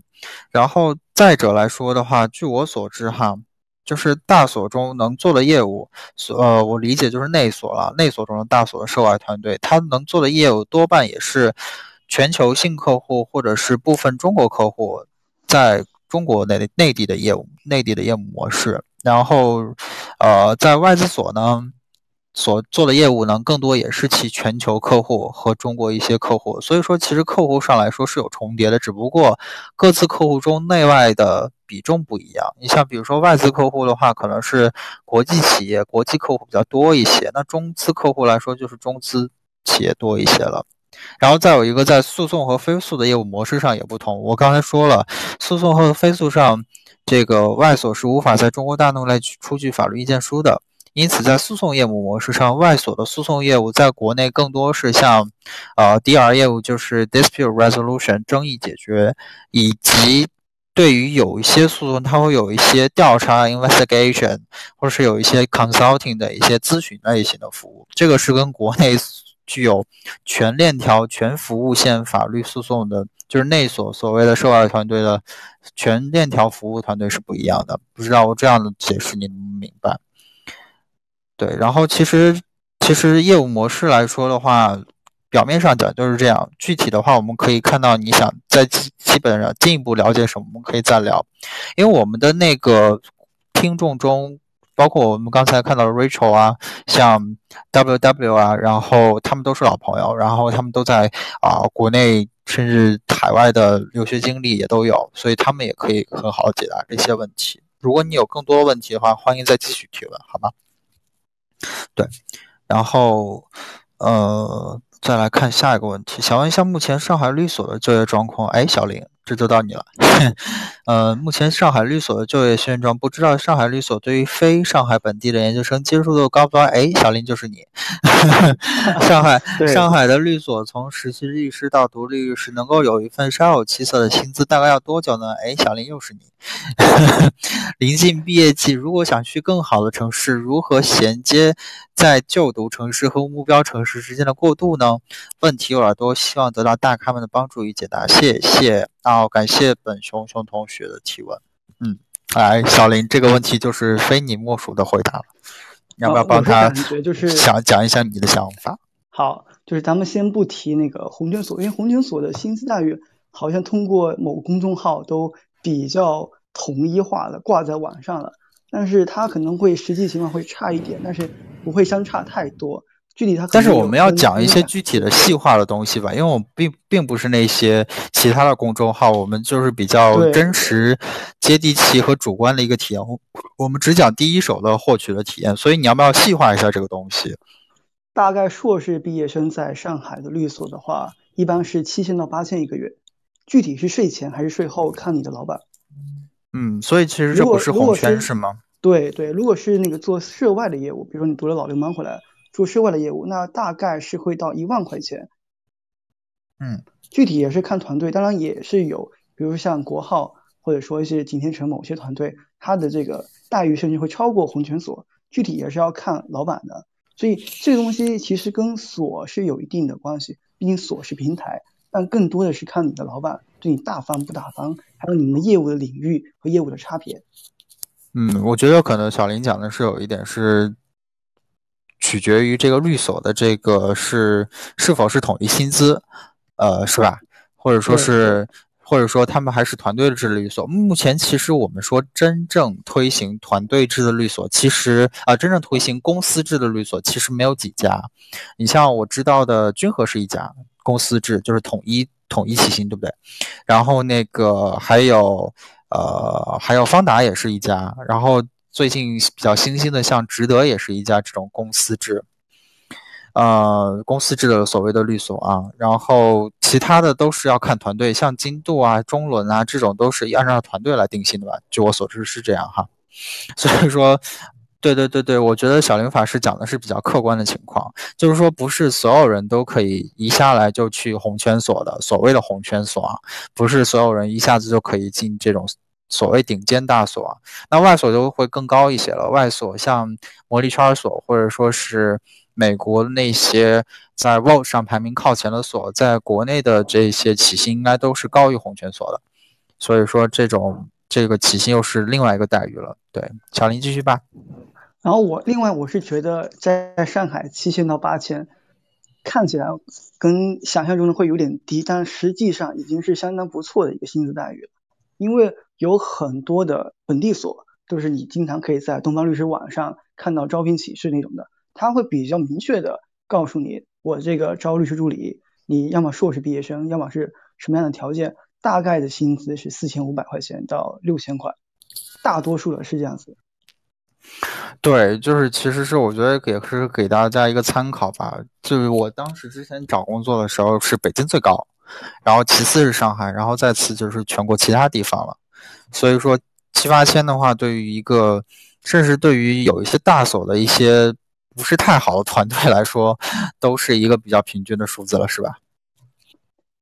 然后再者来说的话，据我所知哈，就是大所中能做的业务，所呃，我理解就是内所了。内所中的大所的涉外团队，他能做的业务多半也是全球性客户或者是部分中国客户在中国内内地的业务，内地的业务模式。然后，呃，在外资所呢。所做的业务呢，更多也是其全球客户和中国一些客户，所以说其实客户上来说是有重叠的，只不过各自客户中内外的比重不一样。你像比如说外资客户的话，可能是国际企业、国际客户比较多一些；那中资客户来说，就是中资企业多一些了。然后再有一个在诉讼和非诉的业务模式上也不同。我刚才说了，诉讼和非诉上，这个外所是无法在中国大陆来出具法律意见书的。因此，在诉讼业务模式上，外所的诉讼业务在国内更多是像，呃，DR 业务就是 dispute resolution 争议解决，以及对于有一些诉讼，它会有一些调查 investigation，或者是有一些 consulting 的一些咨询类型的服务。这个是跟国内具有全链条、全服务线法律诉讼的，就是内所所谓的涉外团队的全链条服务团队是不一样的。不知道我这样的解释你能明白？对，然后其实其实业务模式来说的话，表面上讲就是这样。具体的话，我们可以看到，你想在基基本上进一步了解什么，我们可以再聊。因为我们的那个听众中，包括我们刚才看到的 Rachel 啊，像 WW 啊，然后他们都是老朋友，然后他们都在啊国内甚至海外的留学经历也都有，所以他们也可以很好解答这些问题。如果你有更多问题的话，欢迎再继续提问，好吗？对，然后，呃，再来看下一个问题，想问一下目前上海律所的就业状况。哎，小林。这就到你了，<laughs> 呃，目前上海律所的就业现状，不知道上海律所对于非上海本地的研究生接受度高不高？哎，小林就是你，<laughs> 上海 <laughs> 上海的律所从实习律师到独立律师，能够有一份稍有起色的薪资，大概要多久呢？哎，小林又是你，临近毕业季，如果想去更好的城市，如何衔接在就读城市和目标城市之间的过渡呢？问题有点多，希望得到大咖们的帮助与解答，谢谢。好，感谢本熊熊同学的提问。嗯，来，小林，这个问题就是非你莫属的回答了。你要不要帮他？就是想讲一下你的想法。好，就是咱们先不提那个红圈所，因为红圈所的薪资待遇好像通过某公众号都比较统一化了，挂在网上了。但是它可能会实际情况会差一点，但是不会相差太多。具体它，但是我们要讲一些具体的细化的东西吧，因为我们并并不是那些其他的公众号，我们就是比较真实、接地气和主观的一个体验，我们只讲第一手的获取的体验，所以你要不要细化一下这个东西？大概硕士毕业生在上海的律所的话，一般是七千到八千一个月，具体是税前还是税后，看你的老板。嗯，所以其实这不是红圈是吗？对对，如果是那个做涉外的业务，比如说你读了老流氓回来。做涉外的业务，那大概是会到一万块钱。嗯，具体也是看团队，当然也是有，比如像国浩或者说一些景天城某些团队，他的这个待遇甚至会超过红泉所。具体也是要看老板的，所以这个东西其实跟所是有一定的关系，毕竟所是平台，但更多的是看你的老板对你大方不大方，还有你们业务的领域和业务的差别。嗯，我觉得可能小林讲的是有一点是取决于这个律所的这个是是否是统一薪资，呃，是吧？或者说是。或者说他们还是团队制的律所。目前其实我们说真正推行团队制的律所，其实啊，真正推行公司制的律所其实没有几家。你像我知道的君和是一家公司制，就是统一统一起薪，对不对？然后那个还有呃还有方达也是一家，然后最近比较新兴的像值得也是一家这种公司制。呃，公司制的所谓的律所啊，然后其他的都是要看团队，像金度啊、中伦啊这种都是按照团队来定薪的吧？据我所知是这样哈。<laughs> 所以说，对对对对，我觉得小林法师讲的是比较客观的情况，就是说不是所有人都可以一下来就去红圈所的，所谓的红圈所啊，不是所有人一下子就可以进这种所谓顶尖大所，那外所就会更高一些了。外所像魔力圈所，或者说是。美国那些在 Vote 上排名靠前的所，在国内的这些起薪应该都是高于红圈所的，所以说这种这个起薪又是另外一个待遇了。对，小林继续吧。然后我另外我是觉得在上海七千到八千，看起来跟想象中的会有点低，但实际上已经是相当不错的一个薪资待遇了。因为有很多的本地所都是你经常可以在东方律师网上看到招聘启事那种的。他会比较明确的告诉你，我这个招律师助理，你要么硕士毕业生，要么是什么样的条件，大概的薪资是四千五百块钱到六千块，大多数的是这样子。对，就是其实是我觉得也是给大家一个参考吧。就是我当时之前找工作的时候是北京最高，然后其次是上海，然后再次就是全国其他地方了。所以说七八千的话，对于一个甚至对于有一些大所的一些。不是太好的团队来说，都是一个比较平均的数字了，是吧？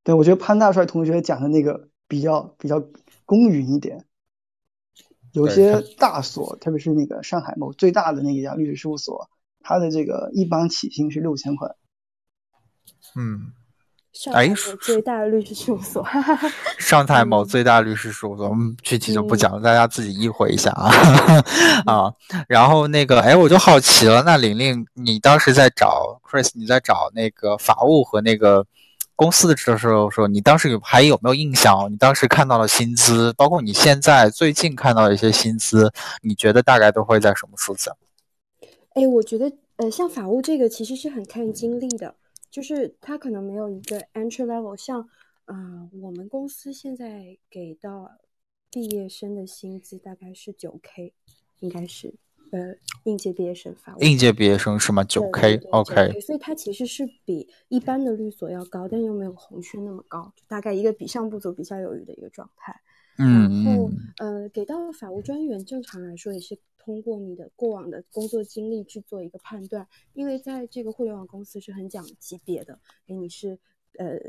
对，我觉得潘大帅同学讲的那个比较比较公允一点。有些大所，特别是那个上海某最大的那一家律师事务所，它的这个一般起薪是六千块。嗯。上海最大的律师事务所，<laughs> 上海某最大律师事务所，我们具体就不讲了，大家自己意会一下啊 <laughs> 啊。然后那个，哎，我就好奇了，那玲玲，你当时在找 Chris，你在找那个法务和那个公司的时候，说你当时有还有没有印象？你当时看到了薪资，包括你现在最近看到的一些薪资，你觉得大概都会在什么数字？哎，我觉得，呃，像法务这个其实是很看经历的。就是他可能没有一个 entry level，像，啊，我们公司现在给到毕业生的薪资大概是九 k，应该是，呃，应届毕业生发。应届毕业生是吗？九 k，OK。所以它其实是比一般的律所要高，但又没有红圈那么高，大概一个比上不足，比下有余的一个状态。嗯然后，呃，给到法务专员，正常来说也是。通过你的过往的工作经历去做一个判断，因为在这个互联网公司是很讲级别的，给你是呃，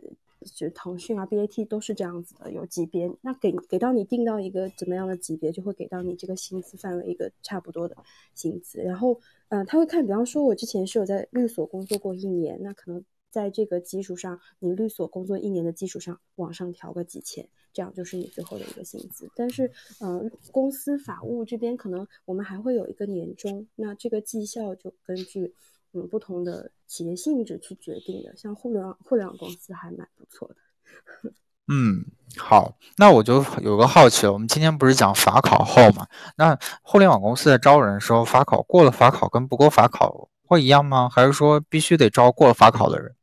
就腾讯啊、BAT 都是这样子的，有级别。那给给到你定到一个怎么样的级别，就会给到你这个薪资范围一个差不多的薪资。然后，嗯，他会看，比方说，我之前是有在律所工作过一年，那可能。在这个基础上，你律所工作一年的基础上往上调个几千，这样就是你最后的一个薪资。但是，嗯，公司法务这边可能我们还会有一个年终，那这个绩效就根据嗯不同的企业性质去决定的。像互联网互联网公司还蛮不错的。<laughs> 嗯，好，那我就有个好奇了，我们今天不是讲法考后嘛？那互联网公司在招人的时候，法考过了法考跟不过法考会一样吗？还是说必须得招过了法考的人？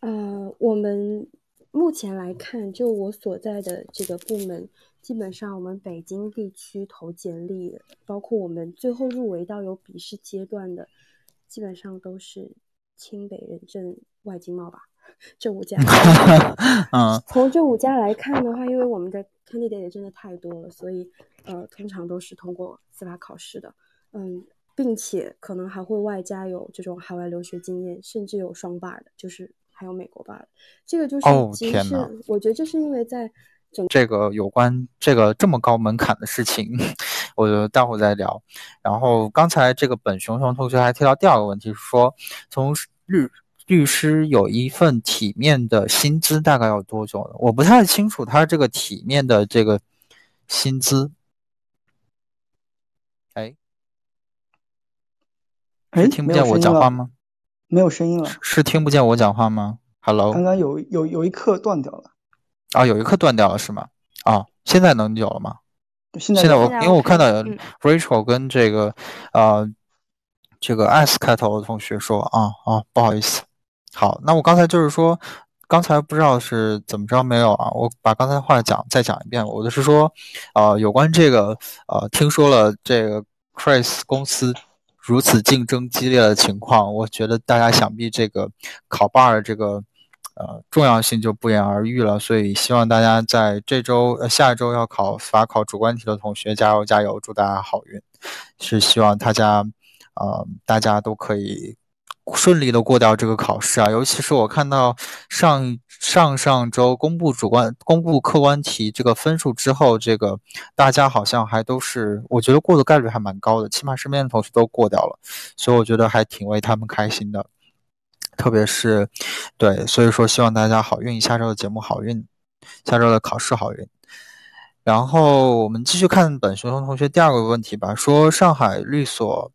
呃，我们目前来看，就我所在的这个部门，基本上我们北京地区投简历，包括我们最后入围到有笔试阶段的，基本上都是清北人证外经贸吧，<laughs> 这五家。<laughs> 嗯，<laughs> 从这五家来看的话，因为我们的 candidate 真的太多了，所以呃，通常都是通过司法考试的，嗯，并且可能还会外加有这种海外留学经验，甚至有双 bar 的，就是。还有美国罢了，这个就是哦天哪！我觉得这是因为在整这个有关这个这么高门槛的事情，我就待会再聊。然后刚才这个本熊熊同学还提到第二个问题，是说从律律师有一份体面的薪资，大概要多久呢？我不太清楚他这个体面的这个薪资。哎，哎，听不见我讲话吗？没有声音了。是听不见我讲话吗？Hello。刚刚有有有一刻断掉了。啊，有一刻断掉了是吗？啊，现在能有了吗？现在现在我因为我看到 Rachel 跟这个呃这个 S 开头的同学说啊啊不好意思，好，那我刚才就是说刚才不知道是怎么着没有啊，我把刚才话讲再讲一遍，我的是说呃有关这个呃听说了这个 Chris 公司如此竞争激烈的情况，我觉得大家想必这个考 bar 这个。呃，重要性就不言而喻了，所以希望大家在这周、呃下一周要考法考主观题的同学加油加油，祝大家好运。是希望大家，呃，大家都可以顺利的过掉这个考试啊。尤其是我看到上上上周公布主观、公布客观题这个分数之后，这个大家好像还都是，我觉得过的概率还蛮高的，起码身边的同学都过掉了，所以我觉得还挺为他们开心的。特别是，对，所以说希望大家好运，下周的节目好运，下周的考试好运。然后我们继续看本学生同学第二个问题吧，说上海律所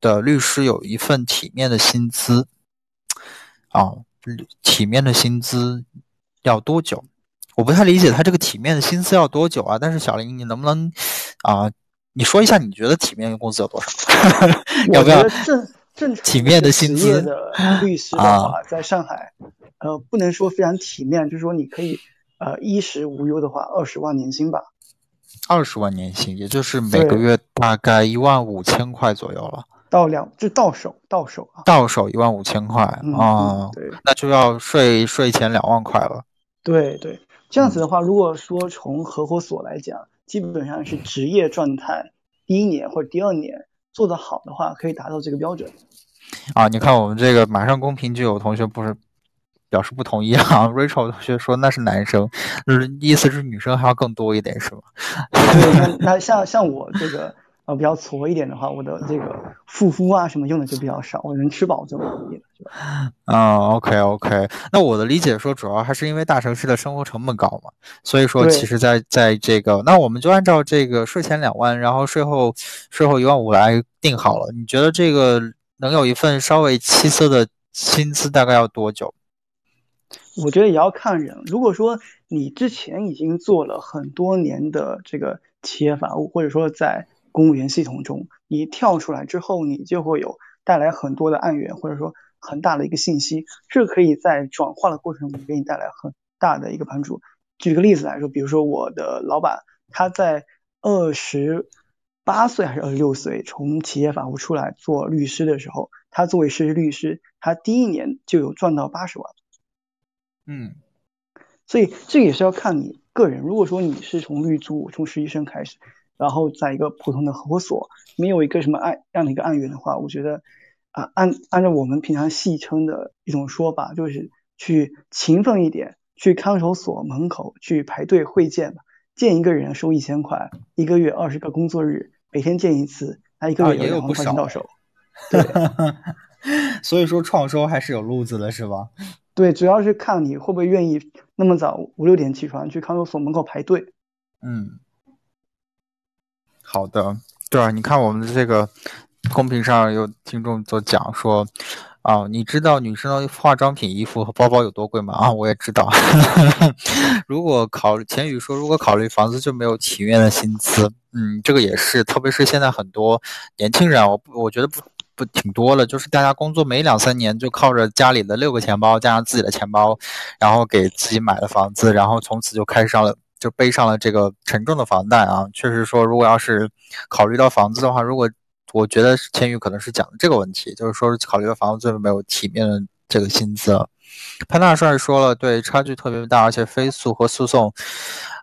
的律师有一份体面的薪资，啊，体面的薪资要多久？我不太理解他这个体面的薪资要多久啊？但是小林，你能不能啊，你说一下你觉得体面的工资有多少？<laughs> 要不要？正正体面的薪资的律师的话，在上海，呃，不能说非常体面，就是说你可以，呃，衣食无忧的话，二十万年薪吧。二十万年薪，也就是每个月大概一万五千块左右了。到两就到手，到手啊。到手一万五千块啊，对，那就要税税前两万块了。对对，这样子的话，如果说从合伙所来讲，基本上是职业状态第一年或者第二年做得好的话，可以达到这个标准。啊，你看我们这个马上公屏就有同学不是表示不同意啊，Rachel 同学说那是男生，就是意思是女生还要更多一点是吗？对，那那像像我这个呃比较矬一点的话，我的这个护肤啊什么用的就比较少，我能吃饱就可以了，是吧？啊，OK OK，那我的理解说主要还是因为大城市的生活成本高嘛，所以说其实在在这个那我们就按照这个税前两万，然后税后税后一万五来定好了，你觉得这个？能有一份稍微七色的薪资，大概要多久？我觉得也要看人。如果说你之前已经做了很多年的这个企业法务，或者说在公务员系统中，你跳出来之后，你就会有带来很多的案源，或者说很大的一个信息，这可以在转化的过程中给你带来很大的一个帮助。举个例子来说，比如说我的老板，他在二十。八岁还是二十六岁，从企业法务出来做律师的时候，他作为实习律师，他第一年就有赚到八十万。嗯，所以这也是要看你个人。如果说你是从律助、从实习生开始，然后在一个普通的合伙所，没有一个什么案这样的一个案源的话，我觉得啊，按按照我们平常戏称的一种说法，就是去勤奋一点，去看守所门口去排队会见吧，见一个人收一千块，一个月二十个工作日。每天见一次，他一个月也有不少到手。对，<laughs> 所以说创收还是有路子的，是吧？对，主要是看你会不会愿意那么早五六点起床去看守所门口排队。嗯，好的，对啊，你看我们的这个公屏上有听众都讲说。啊，你知道女生的化妆品、衣服和包包有多贵吗？啊，我也知道。<laughs> 如果考钱宇说，如果考虑房子就没有体面的薪资。嗯，这个也是，特别是现在很多年轻人，我我觉得不不挺多了，就是大家工作没两三年，就靠着家里的六个钱包加上自己的钱包，然后给自己买了房子，然后从此就开上了，就背上了这个沉重的房贷啊。确实说，如果要是考虑到房子的话，如果我觉得千羽可能是讲的这个问题，就是说考虑到房子最没有体面的这个薪资。潘大帅说了，对，差距特别大，而且非诉和诉讼，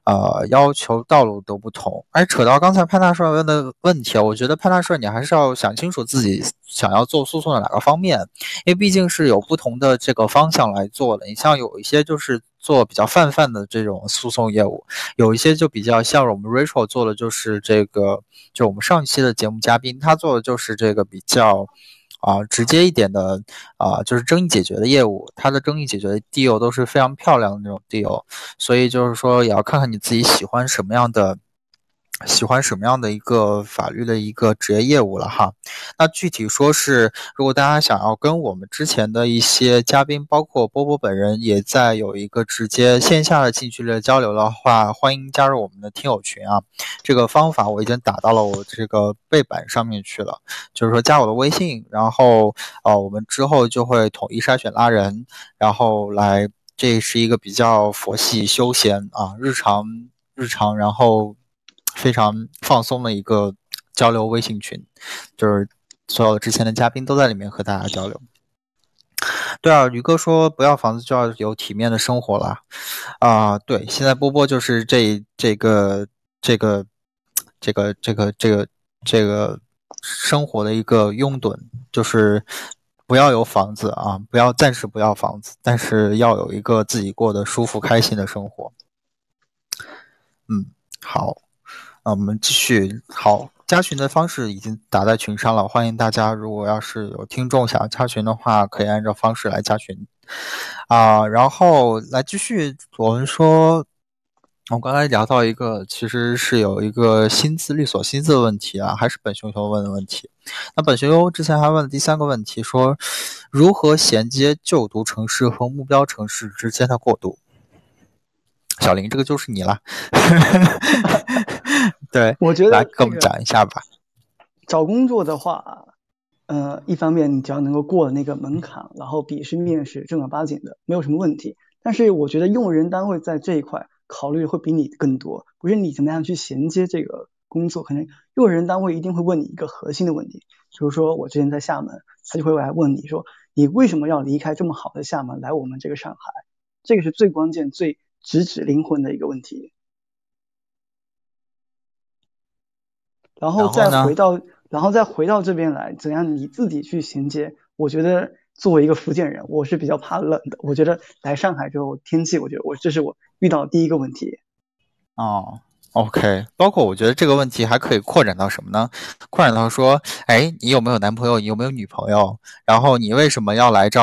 呃，要求道路都不同。而扯到刚才潘大帅问的问题，我觉得潘大帅你还是要想清楚自己想要做诉讼的哪个方面，因为毕竟是有不同的这个方向来做的。你像有一些就是做比较泛泛的这种诉讼业务，有一些就比较像我们 Rachel 做的就是这个，就我们上一期的节目嘉宾他做的就是这个比较。啊直接一点的啊，就是争议解决的业务，它的争议解决的 deal 都是非常漂亮的那种 deal，所以就是说也要看看你自己喜欢什么样的。喜欢什么样的一个法律的一个职业业务了哈？那具体说是，如果大家想要跟我们之前的一些嘉宾，包括波波本人，也在有一个直接线下的近距离的交流的话，欢迎加入我们的听友群啊。这个方法我已经打到了我这个背板上面去了，就是说加我的微信，然后呃，我们之后就会统一筛选拉人，然后来，这是一个比较佛系休闲啊，日常日常，然后。非常放松的一个交流微信群，就是所有之前的嘉宾都在里面和大家交流。对啊，宇哥说不要房子就要有体面的生活了啊！对，现在波波就是这这个这个这个这个这个这个生活的一个拥趸，就是不要有房子啊，不要暂时不要房子，但是要有一个自己过得舒服开心的生活。嗯，好。啊我们继续。好，加群的方式已经打在群上了，欢迎大家。如果要是有听众想要加群的话，可以按照方式来加群。啊，然后来继续，我们说，我刚才聊到一个，其实是有一个薪资律所薪资的问题啊，还是本熊熊问的问题。那本熊熊之前还问了第三个问题，说如何衔接就读城市和目标城市之间的过渡。小林，这个就是你了。<laughs> 对，我觉得来跟我们讲一下吧。找工作的话，呃，一方面你只要能够过那个门槛，然后笔试、面试正儿八经的，没有什么问题。但是我觉得用人单位在这一块考虑会比你更多，不是你怎么样去衔接这个工作，可能用人单位一定会问你一个核心的问题，比如说我之前在厦门，他就会来问你说，你为什么要离开这么好的厦门来我们这个上海？这个是最关键、最直指灵魂的一个问题。然后再回到，然后再回到这边来，怎样你自己去衔接？我觉得作为一个福建人，我是比较怕冷的。我觉得来上海之后，天气，我觉得我这是我遇到第一个问题。哦，OK，包括我觉得这个问题还可以扩展到什么呢？扩展到说，哎，你有没有男朋友？你有没有女朋友？然后你为什么要来这？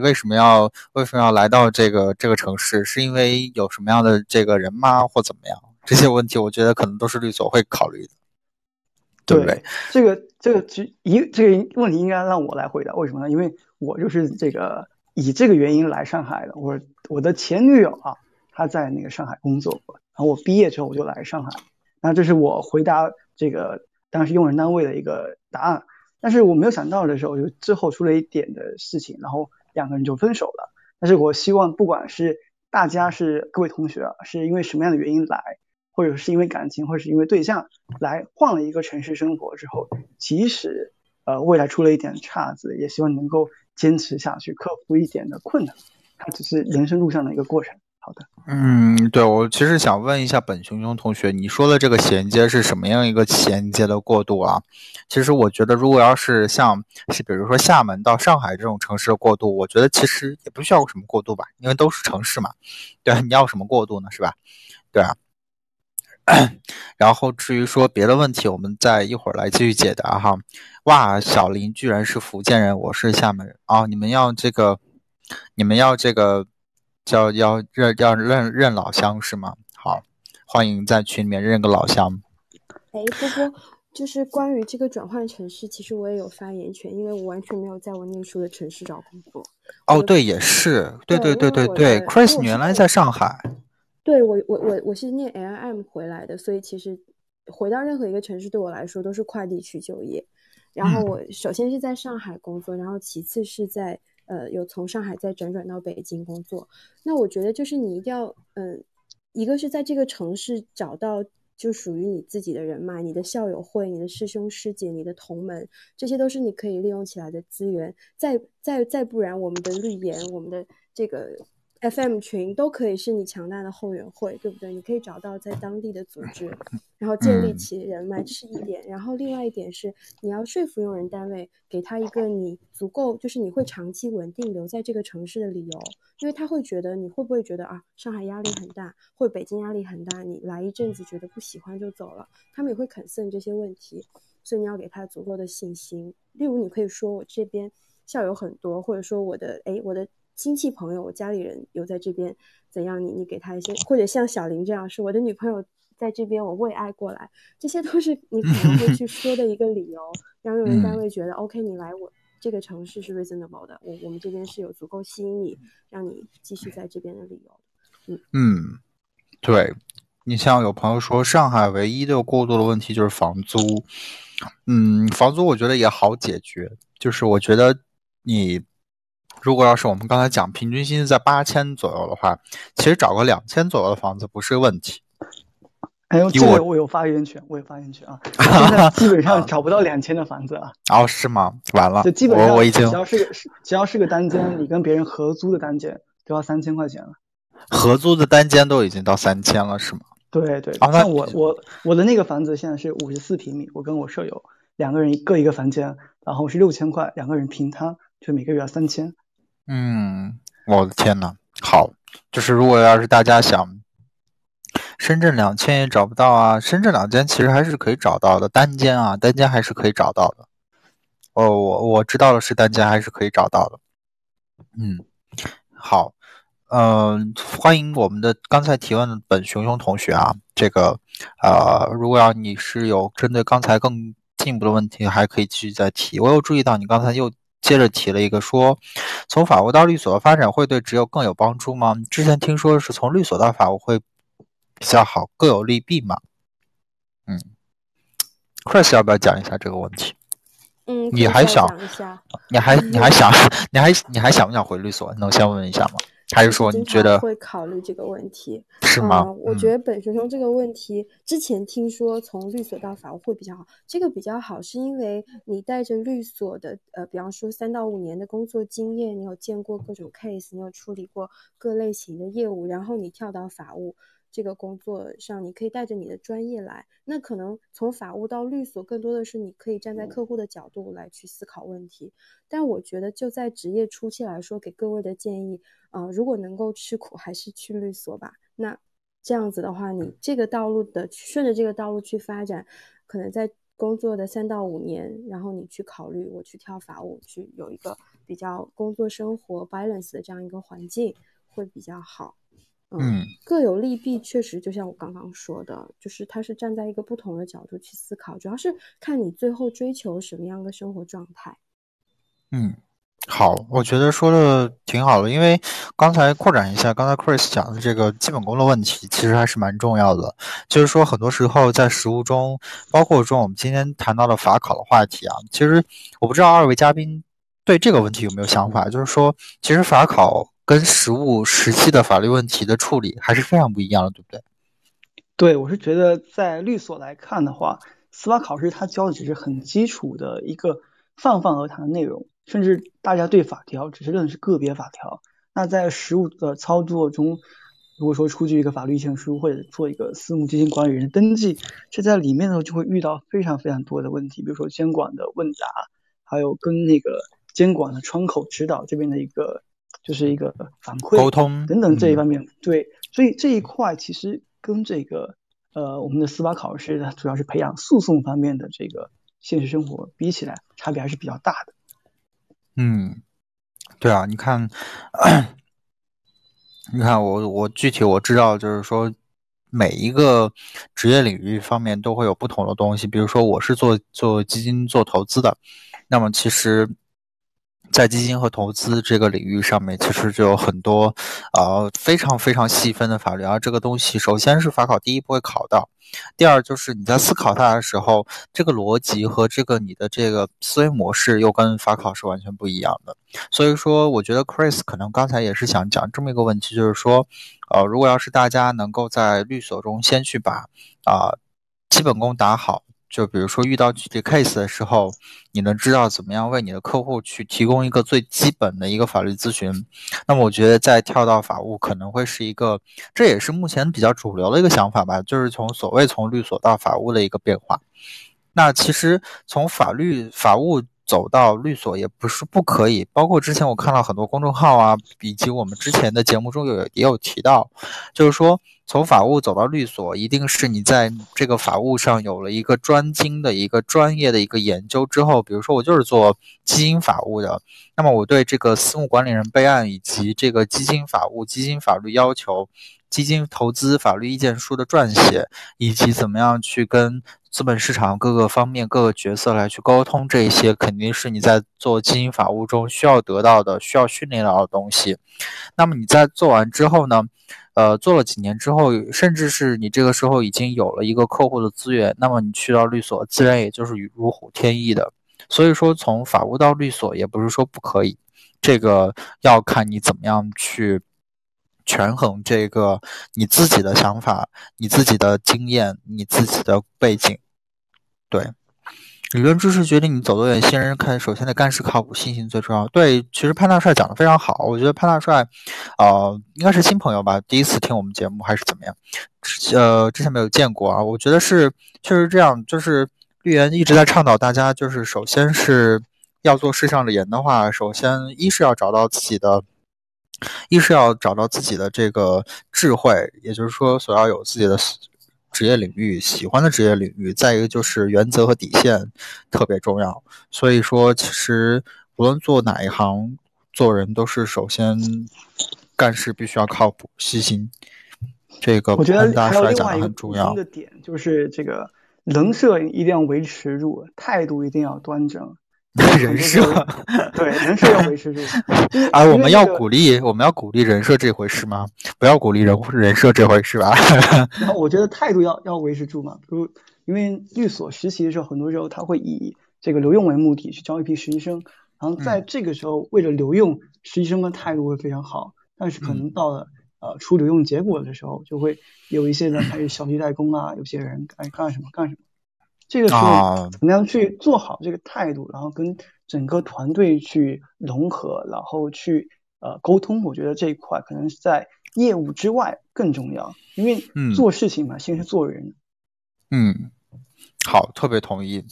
为什么要为什么要来到这个这个城市？是因为有什么样的这个人吗？或怎么样？这些问题，我觉得可能都是律所会考虑的。对不对，这个这个只一这个问题应该让我来回答，为什么呢？因为我就是这个以这个原因来上海的。我我的前女友啊，她在那个上海工作过，然后我毕业之后我就来上海。那这是我回答这个当时用人单位的一个答案。但是我没有想到的时候，就之后出了一点的事情，然后两个人就分手了。但是我希望不管是大家是各位同学啊，是因为什么样的原因来。或者是因为感情，或者是因为对象来换了一个城市生活之后，即使呃未来出了一点岔子，也希望能够坚持下去，克服一点的困难。它只是人生路上的一个过程。好的，嗯，对我其实想问一下本熊熊同学，你说的这个衔接是什么样一个衔接的过渡啊？其实我觉得，如果要是像是比如说厦门到上海这种城市的过渡，我觉得其实也不需要什么过渡吧，因为都是城市嘛。对，你要什么过渡呢？是吧？对啊。然后至于说别的问题，我们再一会儿来继续解答哈。哇，小林居然是福建人，我是厦门人啊！你们要这个，你们要这个叫要认要认认老乡是吗？好，欢迎在群里面认个老乡。哎，波波，就是关于这个转换城市，其实我也有发言权，因为我完全没有在我念书的城市找工作。哦，对，也是，对对对对对，Chris，你原来在上海。对我，我我我是念 L M 回来的，所以其实回到任何一个城市对我来说都是跨地区就业。然后我首先是在上海工作，然后其次是在呃有从上海再辗转到北京工作。那我觉得就是你一定要嗯，一个是在这个城市找到就属于你自己的人脉，你的校友会、你的师兄师姐、你的同门，这些都是你可以利用起来的资源。再再再不然，我们的绿岩，我们的这个。FM 群都可以是你强大的后援会，对不对？你可以找到在当地的组织，然后建立起人脉，这是一点。然后另外一点是，你要说服用人单位给他一个你足够，就是你会长期稳定留在这个城市的理由，因为他会觉得你会不会觉得啊，上海压力很大，或北京压力很大，你来一阵子觉得不喜欢就走了，他们也会肯 n 这些问题。所以你要给他足够的信心。例如，你可以说我这边校友很多，或者说我的哎我的亲戚朋友，我家里人有在这边怎样，你你给他一些，或者像小林这样说，我的女朋友在这边，我为爱过来，这些都是你可能会去说的一个理由，<laughs> 让用人单位觉得 OK，你来我这个城市是 reasonable 的，我我们这边是有足够吸引你，让你继续在这边的理由。嗯嗯，对。你像有朋友说，上海唯一的过渡的问题就是房租。嗯，房租我觉得也好解决，就是我觉得你如果要是我们刚才讲平均薪资在八千左右的话，其实找个两千左右的房子不是问题。哎呦，这个我有发言权，我有发言权啊！现在基本上找不到两千的房子了。<laughs> 哦，是吗？完了，就基本上我已经只要是个只要是个单间，你跟别人合租的单间都要三千块钱了。合租的单间都已经到三千了，是吗？对对，像我我我的那个房子现在是五十四平米，我跟我舍友两个人各一个房间，然后是六千块，两个人平摊，就每个月要三千。嗯，我的天呐，好，就是如果要是大家想，深圳两千也找不到啊，深圳两间其实还是可以找到的，单间啊，单间还是可以找到的。哦，我我知道的是单间还是可以找到的。嗯，好。嗯，欢迎我们的刚才提问的本熊熊同学啊，这个，呃，如果要你是有针对刚才更进一步的问题，还可以继续再提。我有注意到你刚才又接着提了一个，说从法务到律所的发展会对只有更有帮助吗？之前听说是从律所到法务会比较好，各有利弊嘛。嗯，Chris 要不要讲一下这个问题？嗯，你还想？你还你还想？<laughs> 你还你还想不想回律所？能先问一下吗？还是说你觉得会考虑这个问题是吗？我觉得本学生这个问题之前听说从律所到法务会比较好，这个比较好是因为你带着律所的呃，比方说三到五年的工作经验，你有见过各种 case，你有处理过各类型的业务，然后你跳到法务。这个工作上，你可以带着你的专业来。那可能从法务到律所，更多的是你可以站在客户的角度来去思考问题。但我觉得，就在职业初期来说，给各位的建议，啊，如果能够吃苦，还是去律所吧。那这样子的话，你这个道路的顺着这个道路去发展，可能在工作的三到五年，然后你去考虑我去跳法务，去有一个比较工作生活 balance 的这样一个环境，会比较好。嗯，各有利弊，确实就像我刚刚说的，就是它是站在一个不同的角度去思考，主要是看你最后追求什么样的生活状态。嗯，好，我觉得说的挺好的，因为刚才扩展一下，刚才 Chris 讲的这个基本功的问题，其实还是蛮重要的。就是说，很多时候在实务中，包括说我们今天谈到的法考的话题啊，其实我不知道二位嘉宾对这个问题有没有想法，就是说，其实法考。跟实务实际的法律问题的处理还是非常不一样的，对不对？对，我是觉得在律所来看的话，司法考试它教的只是很基础的一个泛泛而谈的内容，甚至大家对法条只是认识个别法条。那在实务的操作中，如果说出具一个法律意见书或者做一个私募基金管理人登记，这在里面呢就会遇到非常非常多的问题，比如说监管的问答，还有跟那个监管的窗口指导这边的一个。就是一个反馈、沟通等等这一方面，对，所以这一块其实跟这个呃我们的司法考试呢，主要是培养诉讼方面的这个现实生活比起来，差别还是比较大的。嗯，对啊，你看，<clears throat> 你看我我具体我知道，就是说每一个职业领域方面都会有不同的东西，比如说我是做做基金做投资的，那么其实。在基金和投资这个领域上面，其实就有很多，呃，非常非常细分的法律。而这个东西，首先是法考第一不会考到，第二就是你在思考它的时候，这个逻辑和这个你的这个思维模式又跟法考是完全不一样的。所以说，我觉得 Chris 可能刚才也是想讲这么一个问题，就是说，呃，如果要是大家能够在律所中先去把啊基本功打好。就比如说遇到具体 case 的时候，你能知道怎么样为你的客户去提供一个最基本的一个法律咨询。那么我觉得再跳到法务可能会是一个，这也是目前比较主流的一个想法吧，就是从所谓从律所到法务的一个变化。那其实从法律法务。走到律所也不是不可以，包括之前我看到很多公众号啊，以及我们之前的节目中有也有提到，就是说从法务走到律所，一定是你在这个法务上有了一个专精的一个专业的一个研究之后，比如说我就是做基因法务的，那么我对这个私募管理人备案以及这个基金法务、基金法律要求、基金投资法律意见书的撰写，以及怎么样去跟资本市场各个方面各个角色来去沟通，这一些肯定是你在做基金法务中需要得到的、需要训练到的东西。那么你在做完之后呢？呃，做了几年之后，甚至是你这个时候已经有了一个客户的资源，那么你去到律所，自然也就是如虎添翼的。所以说，从法务到律所也不是说不可以，这个要看你怎么样去权衡这个你自己的想法、你自己的经验、你自己的背景，对。理论知识决定你走多远。新人看，首先得干事靠谱，信心最重要。对，其实潘大帅讲的非常好。我觉得潘大帅，呃，应该是新朋友吧，第一次听我们节目还是怎么样？呃，之前没有见过啊。我觉得是确实这样，就是绿源一直在倡导大家，就是首先是要做事上的人的话，首先一是要找到自己的，一是要找到自己的这个智慧，也就是说，所要有自己的。职业领域喜欢的职业领域，再一个就是原则和底线特别重要。所以说，其实无论做哪一行，做人都是首先干事必须要靠谱、细心。这个我觉得还有另外一个重要的点，就是这个人设一定要维持住，态度一定要端正。<laughs> 人设对人设要维持住，<laughs> 啊，我们要鼓励，我们要鼓励人设这回事吗？不要鼓励人人设这回事吧？然后我觉得态度要要维持住嘛，比如因为律所实习的时候，很多时候他会以这个留用为目的去招一批实习生，然后在这个时候为了留用实习生的态度会非常好，但是可能到了呃出留用结果的时候，就会有一些人开始小弟代工啊，有些人爱干什么干什么。这个时候怎么样去做好这个态度，然后跟整个团队去融合，然后去呃沟通，我觉得这一块可能是在业务之外更重要，因为做事情嘛，先是做人。嗯，好，特别同意。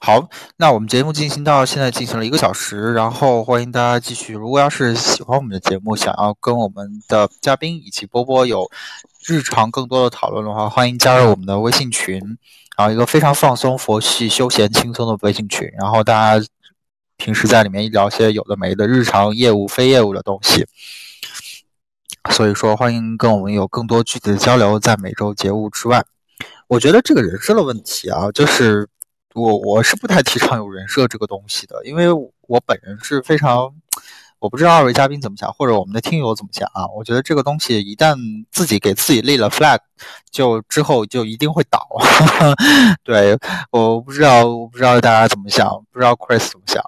好，那我们节目进行到现在进行了一个小时，然后欢迎大家继续。如果要是喜欢我们的节目，想要跟我们的嘉宾以及波波有日常更多的讨论的话，欢迎加入我们的微信群。然后一个非常放松、佛系、休闲、轻松的微信群，然后大家平时在里面聊些有的没的日常业务、非业务的东西。所以说，欢迎跟我们有更多具体的交流。在每周节目之外，我觉得这个人设的问题啊，就是我我是不太提倡有人设这个东西的，因为我本人是非常。我不知道二位嘉宾怎么想，或者我们的听友怎么想啊？我觉得这个东西一旦自己给自己立了 flag，就之后就一定会倒。<laughs> 对，我不知道，我不知道大家怎么想，不知道 Chris 怎么想。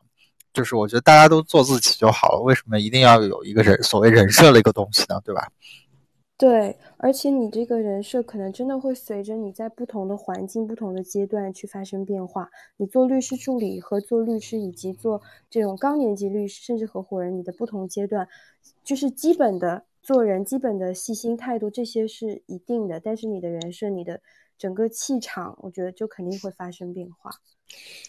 就是我觉得大家都做自己就好了，为什么一定要有一个人所谓人设的一个东西呢？对吧？对，而且你这个人设可能真的会随着你在不同的环境、不同的阶段去发生变化。你做律师助理和做律师，以及做这种高年级律师，甚至合伙人，你的不同阶段，就是基本的做人、基本的细心态度，这些是一定的。但是你的人设、你的整个气场，我觉得就肯定会发生变化。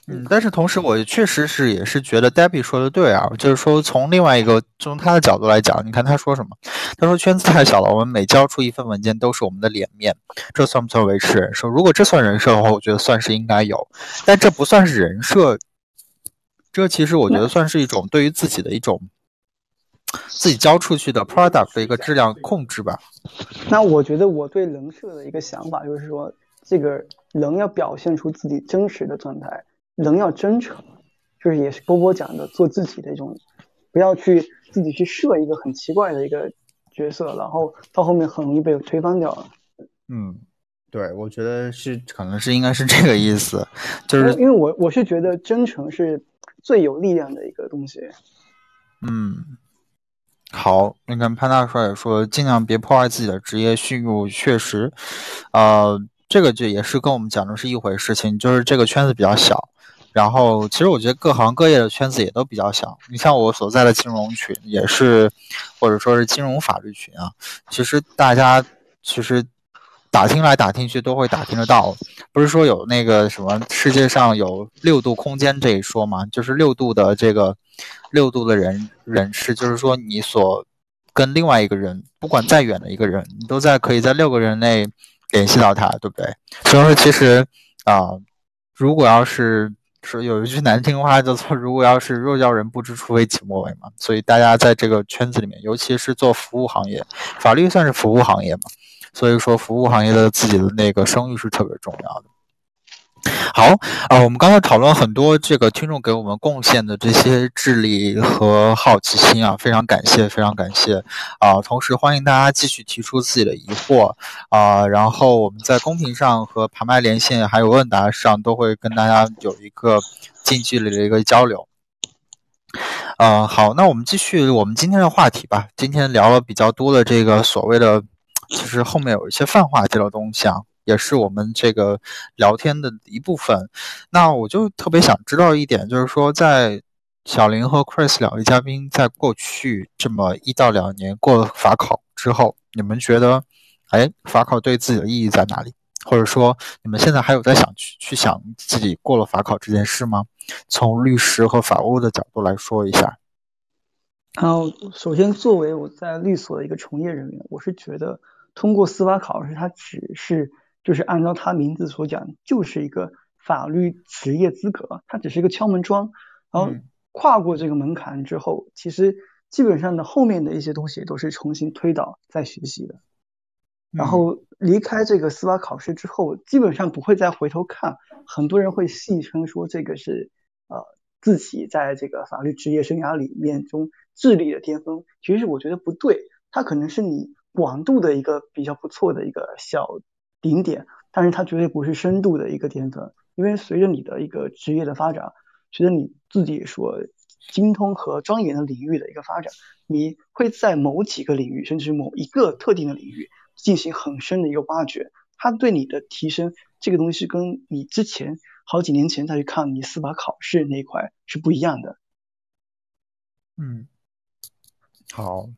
嗯，但是同时，我确实是也是觉得 Debbie 说的对啊，就是说从另外一个从他的角度来讲，你看他说什么？他说圈子太小了，我们每交出一份文件都是我们的脸面，这算不算维持人设？如果这算人设的话，我觉得算是应该有，但这不算是人设，这其实我觉得算是一种对于自己的一种自己交出去的 product 的一个质量控制吧。那我觉得我对人设的一个想法就是说。这个人要表现出自己真实的状态，人要真诚，就是也是波波讲的做自己的一种，不要去自己去设一个很奇怪的一个角色，然后到后面很容易被推翻掉了。嗯，对，我觉得是可能是应该是这个意思，就是因为我我是觉得真诚是最有力量的一个东西。嗯，好，你看潘大帅也说尽量别破坏自己的职业信誉，确实，呃。这个就也是跟我们讲的是一回事情，就是这个圈子比较小，然后其实我觉得各行各业的圈子也都比较小。你像我所在的金融群也是，或者说是金融法律群啊，其实大家其实打听来打听去都会打听得到。不是说有那个什么世界上有六度空间这一说吗？就是六度的这个六度的人人士，就是说你所跟另外一个人，不管再远的一个人，你都在可以在六个人内联系到他，对不对？所以说，其实啊，如果要是说有一句难听话叫做“如果要是若叫人不知，除非己莫为”嘛。所以大家在这个圈子里面，尤其是做服务行业，法律算是服务行业嘛，所以说服务行业的自己的那个声誉是特别重要的。好，啊，我们刚才讨论很多这个听众给我们贡献的这些智力和好奇心啊，非常感谢，非常感谢啊！同时欢迎大家继续提出自己的疑惑啊，然后我们在公屏上和旁麦连线还有问答上都会跟大家有一个近距离的一个交流。嗯，好，那我们继续我们今天的话题吧。今天聊了比较多的这个所谓的，其实后面有一些泛化这个东西啊。也是我们这个聊天的一部分。那我就特别想知道一点，就是说，在小林和 Chris 两位嘉宾在过去这么一到两年过了法考之后，你们觉得，哎，法考对自己的意义在哪里？或者说，你们现在还有在想去去想自己过了法考这件事吗？从律师和法务的角度来说一下。然后，首先作为我在律所的一个从业人员，我是觉得通过司法考试，它只是。就是按照他名字所讲，就是一个法律职业资格，它只是一个敲门砖。然后跨过这个门槛之后，其实基本上的后面的一些东西都是重新推导再学习的。然后离开这个司法考试之后，基本上不会再回头看。很多人会戏称说这个是呃自己在这个法律职业生涯里面中智力的巅峰。其实我觉得不对，它可能是你广度的一个比较不错的一个小。顶点，但是它绝对不是深度的一个巅峰，因为随着你的一个职业的发展，随着你自己所精通和钻研的领域的一个发展，你会在某几个领域，甚至某一个特定的领域进行很深的一个挖掘，它对你的提升，这个东西跟你之前好几年前再去看你司法考试那一块是不一样的。嗯，好，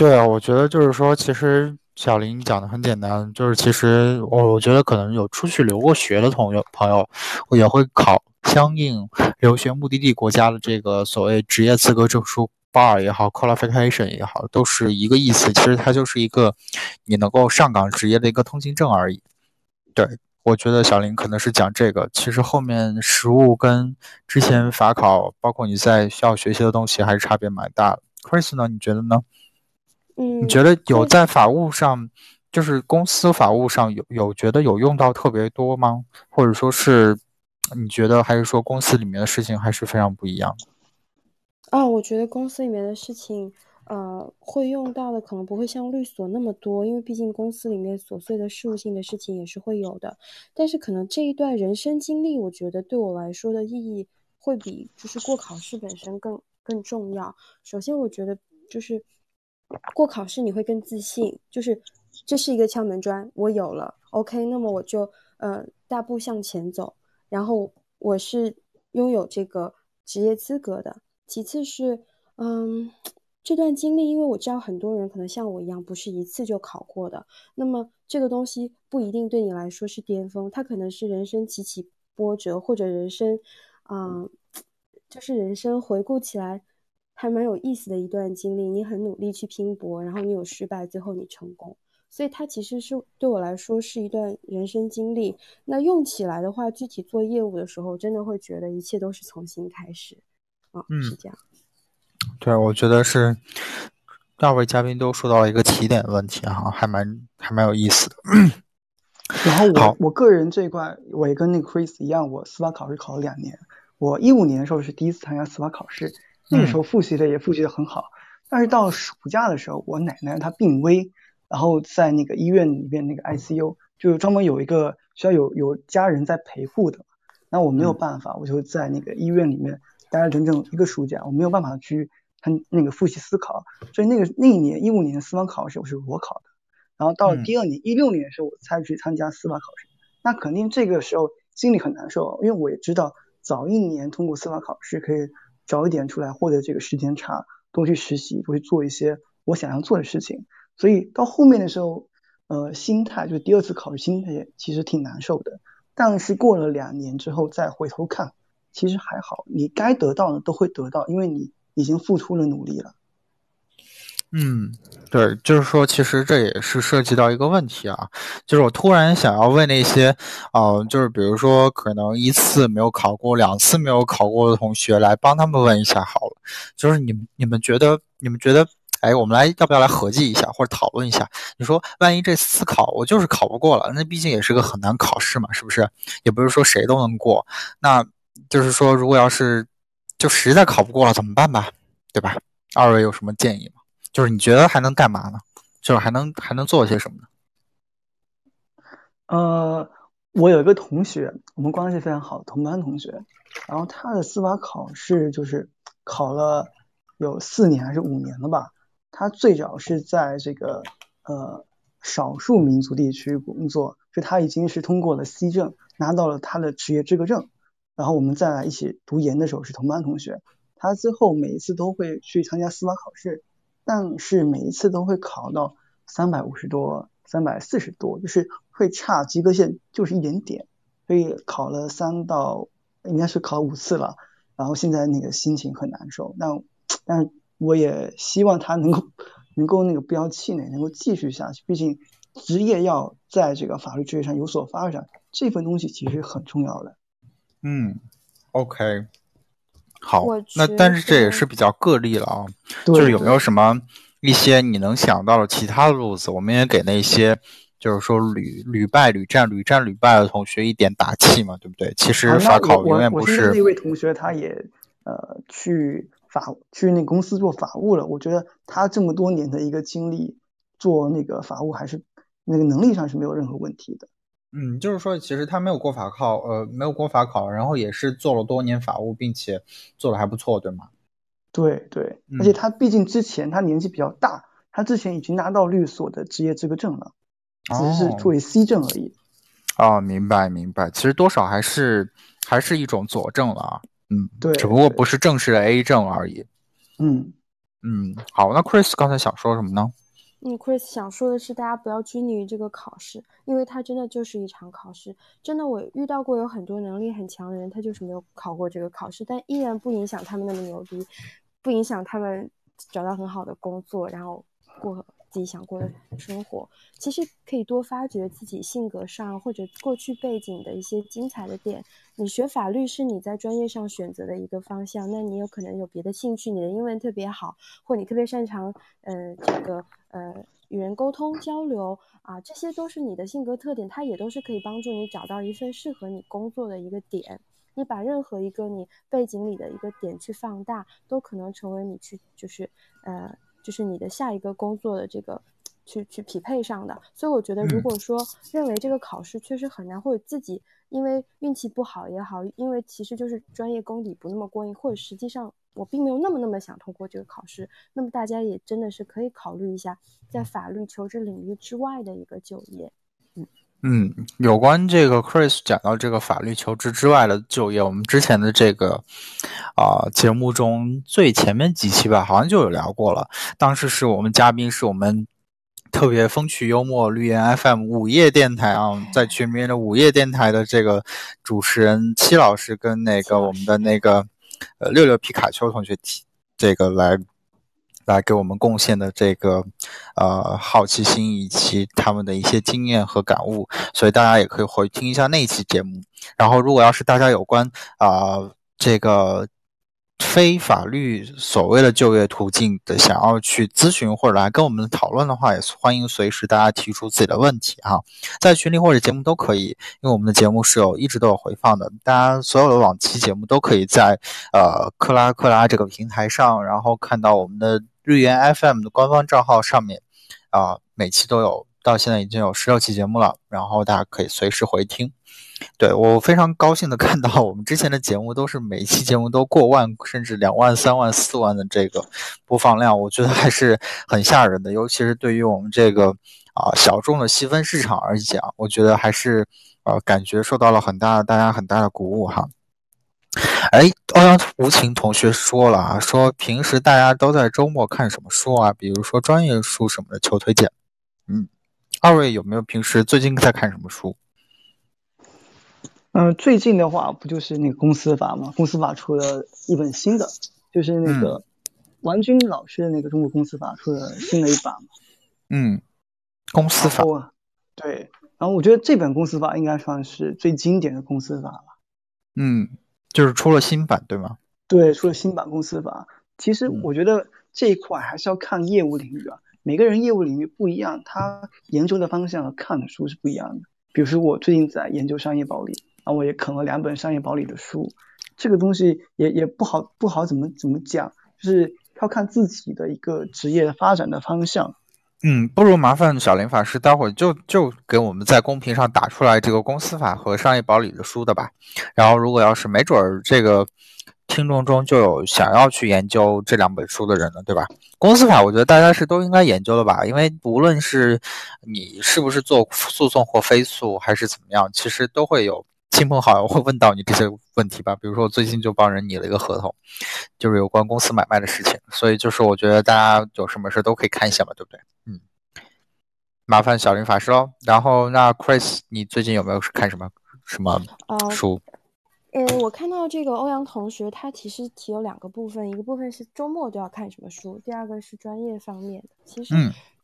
对啊，我觉得就是说，其实。小林讲的很简单，就是其实我我觉得可能有出去留过学的朋友朋友，也会考相应留学目的地国家的这个所谓职业资格证书，bar 也好，qualification 也好，都是一个意思。其实它就是一个你能够上岗职业的一个通行证而已。对我觉得小林可能是讲这个，其实后面实务跟之前法考，包括你在需要学习的东西还是差别蛮大的。Chris 呢，你觉得呢？嗯，你觉得有在法务上，就是公司法务上有有觉得有用到特别多吗？或者说是你觉得还是说公司里面的事情还是非常不一样？啊，我觉得公司里面的事情，呃，会用到的可能不会像律所那么多，因为毕竟公司里面琐碎的事务性的事情也是会有的。但是可能这一段人生经历，我觉得对我来说的意义会比就是过考试本身更更重要。首先，我觉得就是。过考试你会更自信，就是这是一个敲门砖，我有了，OK，那么我就呃大步向前走，然后我是拥有这个职业资格的。其次是，嗯，这段经历，因为我知道很多人可能像我一样不是一次就考过的，那么这个东西不一定对你来说是巅峰，它可能是人生起起波折，或者人生，嗯，就是人生回顾起来。还蛮有意思的一段经历，你很努力去拼搏，然后你有失败，最后你成功，所以它其实是对我来说是一段人生经历。那用起来的话，具体做业务的时候，真的会觉得一切都是重新开始，啊，是这样。对，我觉得是二位嘉宾都说到了一个起点问题哈，还蛮还蛮有意思的。然后我我个人这一块，我也跟那个 Chris 一样，我司法考试考了两年，我一五年的时候是第一次参加司法考试。那个时候复习的也复习的很好，但是到暑假的时候，我奶奶她病危，然后在那个医院里面那个 ICU，就专门有一个需要有有家人在陪护的，那我没有办法，我就在那个医院里面待了整整一个暑假，我没有办法去他那个复习思考，所以那个那一年一五年的司法考试我是裸考的，然后到了第二年一六年的时候我才去参加司法考试，那肯定这个时候心里很难受，因为我也知道早一年通过司法考试可以。早一点出来获得这个时间差，多去实习，多去做一些我想要做的事情。所以到后面的时候，呃，心态就第二次考试心态其实挺难受的。但是过了两年之后再回头看，其实还好，你该得到的都会得到，因为你已经付出了努力了。嗯，对，就是说，其实这也是涉及到一个问题啊，就是我突然想要问那些，呃，就是比如说可能一次没有考过、两次没有考过的同学，来帮他们问一下好了。就是你们你们觉得，你们觉得，哎，我们来要不要来合计一下或者讨论一下？你说，万一这次考我就是考不过了，那毕竟也是个很难考试嘛，是不是？也不是说谁都能过。那就是说，如果要是就实在考不过了，怎么办吧？对吧？二位有什么建议吗？就是你觉得还能干嘛呢？就是还能还能做些什么呢？呃，我有一个同学，我们关系非常好，同班同学。然后他的司法考试就是考了有四年还是五年了吧？他最早是在这个呃少数民族地区工作，就他已经是通过了 C 证，拿到了他的职业资格证。然后我们在一起读研的时候是同班同学。他之后每一次都会去参加司法考试。但是每一次都会考到三百五十多、三百四十多，就是会差及格线就是一点点，所以考了三到应该是考五次了，然后现在那个心情很难受。但但我也希望他能够 <laughs> 能够那个不要气馁，能够继续下去。毕竟职业要在这个法律职业上有所发展，这份东西其实很重要的。嗯，OK。好，那但是这也是比较个例了啊，就是有没有什么一些你能想到的其他的路子？我们也给那些就是说屡屡败屡战、屡战屡败的同学一点打气嘛，对不对？其实法考永远不是。那位同学他也呃去法去那公司做法务了，我觉得他这么多年的一个经历做那个法务还是那个能力上是没有任何问题的。嗯，就是说，其实他没有过法考，呃，没有过法考，然后也是做了多年法务，并且做的还不错，对吗？对对，而且他毕竟之前他年纪比较大，他之前已经拿到律所的职业资格证了，只是作为 C 证而已。哦，明白明白，其实多少还是还是一种佐证了啊。嗯，对，只不过不是正式的 A 证而已。嗯嗯，好，那 Chris 刚才想说什么呢？嗯，Chris 想说的是，大家不要拘泥于这个考试，因为它真的就是一场考试。真的，我遇到过有很多能力很强的人，他就是没有考过这个考试，但依然不影响他们那么牛逼，不影响他们找到很好的工作，然后过。自己想过的生活，其实可以多发掘自己性格上或者过去背景的一些精彩的点。你学法律是你在专业上选择的一个方向，那你有可能有别的兴趣，你的英文特别好，或你特别擅长，呃，这个呃与人沟通交流啊，这些都是你的性格特点，它也都是可以帮助你找到一份适合你工作的一个点。你把任何一个你背景里的一个点去放大，都可能成为你去就是呃。就是你的下一个工作的这个去去匹配上的，所以我觉得，如果说认为这个考试确实很难，或者自己因为运气不好也好，因为其实就是专业功底不那么过硬，或者实际上我并没有那么那么想通过这个考试，那么大家也真的是可以考虑一下，在法律求职领域之外的一个就业。嗯，有关这个 Chris 讲到这个法律求职之外的就业，我们之前的这个啊节目中最前面几期吧，好像就有聊过了。当时是我们嘉宾是我们特别风趣幽默绿岩 FM 午夜电台啊，在全民的午夜电台的这个主持人戚老师跟那个我们的那个呃六六皮卡丘同学提这个来。来给我们贡献的这个，呃，好奇心以及他们的一些经验和感悟，所以大家也可以回听一下那期节目。然后，如果要是大家有关啊这个。非法律所谓的就业途径的，想要去咨询或者来跟我们讨论的话，也欢迎随时大家提出自己的问题哈，在群里或者节目都可以，因为我们的节目是有一直都有回放的，大家所有的往期节目都可以在呃克拉克拉这个平台上，然后看到我们的日元 FM 的官方账号上面，啊每期都有，到现在已经有十六期节目了，然后大家可以随时回听。对我非常高兴的看到，我们之前的节目都是每一期节目都过万，甚至两万、三万、四万的这个播放量，我觉得还是很吓人的。尤其是对于我们这个啊小众的细分市场而讲，我觉得还是呃感觉受到了很大大家很大的鼓舞哈。哎，欧阳无情同学说了啊，说平时大家都在周末看什么书啊？比如说专业书什么的，求推荐。嗯，二位有没有平时最近在看什么书？嗯，最近的话不就是那个公司法吗？公司法出了一本新的，就是那个王军老师的那个《中国公司法》出了新的一版嘛？嗯，公司法。对，然后我觉得这本公司法应该算是最经典的公司法了。嗯，就是出了新版，对吗？对，出了新版公司法。其实我觉得这一块还是要看业务领域啊，每个人业务领域不一样，他研究的方向和、看的书是不一样的。比如说我最近在研究商业保理，然后我也啃了两本商业保理的书，这个东西也也不好不好怎么怎么讲，就是要看自己的一个职业发展的方向。嗯，不如麻烦小林法师，待会儿就就给我们在公屏上打出来这个公司法和商业保理的书的吧。然后，如果要是没准儿这个听众中就有想要去研究这两本书的人了，对吧？公司法，我觉得大家是都应该研究的吧，因为无论是你是不是做诉讼或非诉，还是怎么样，其实都会有。亲朋好友会问到你这些问题吧？比如说，我最近就帮人拟了一个合同，就是有关公司买卖的事情，所以就是我觉得大家有什么事都可以看一下嘛，对不对？嗯，麻烦小林法师喽。然后，那 Chris，你最近有没有看什么什么书？嗯，我看到这个欧阳同学，他其实提有两个部分，一个部分是周末都要看什么书，第二个是专业方面的。其实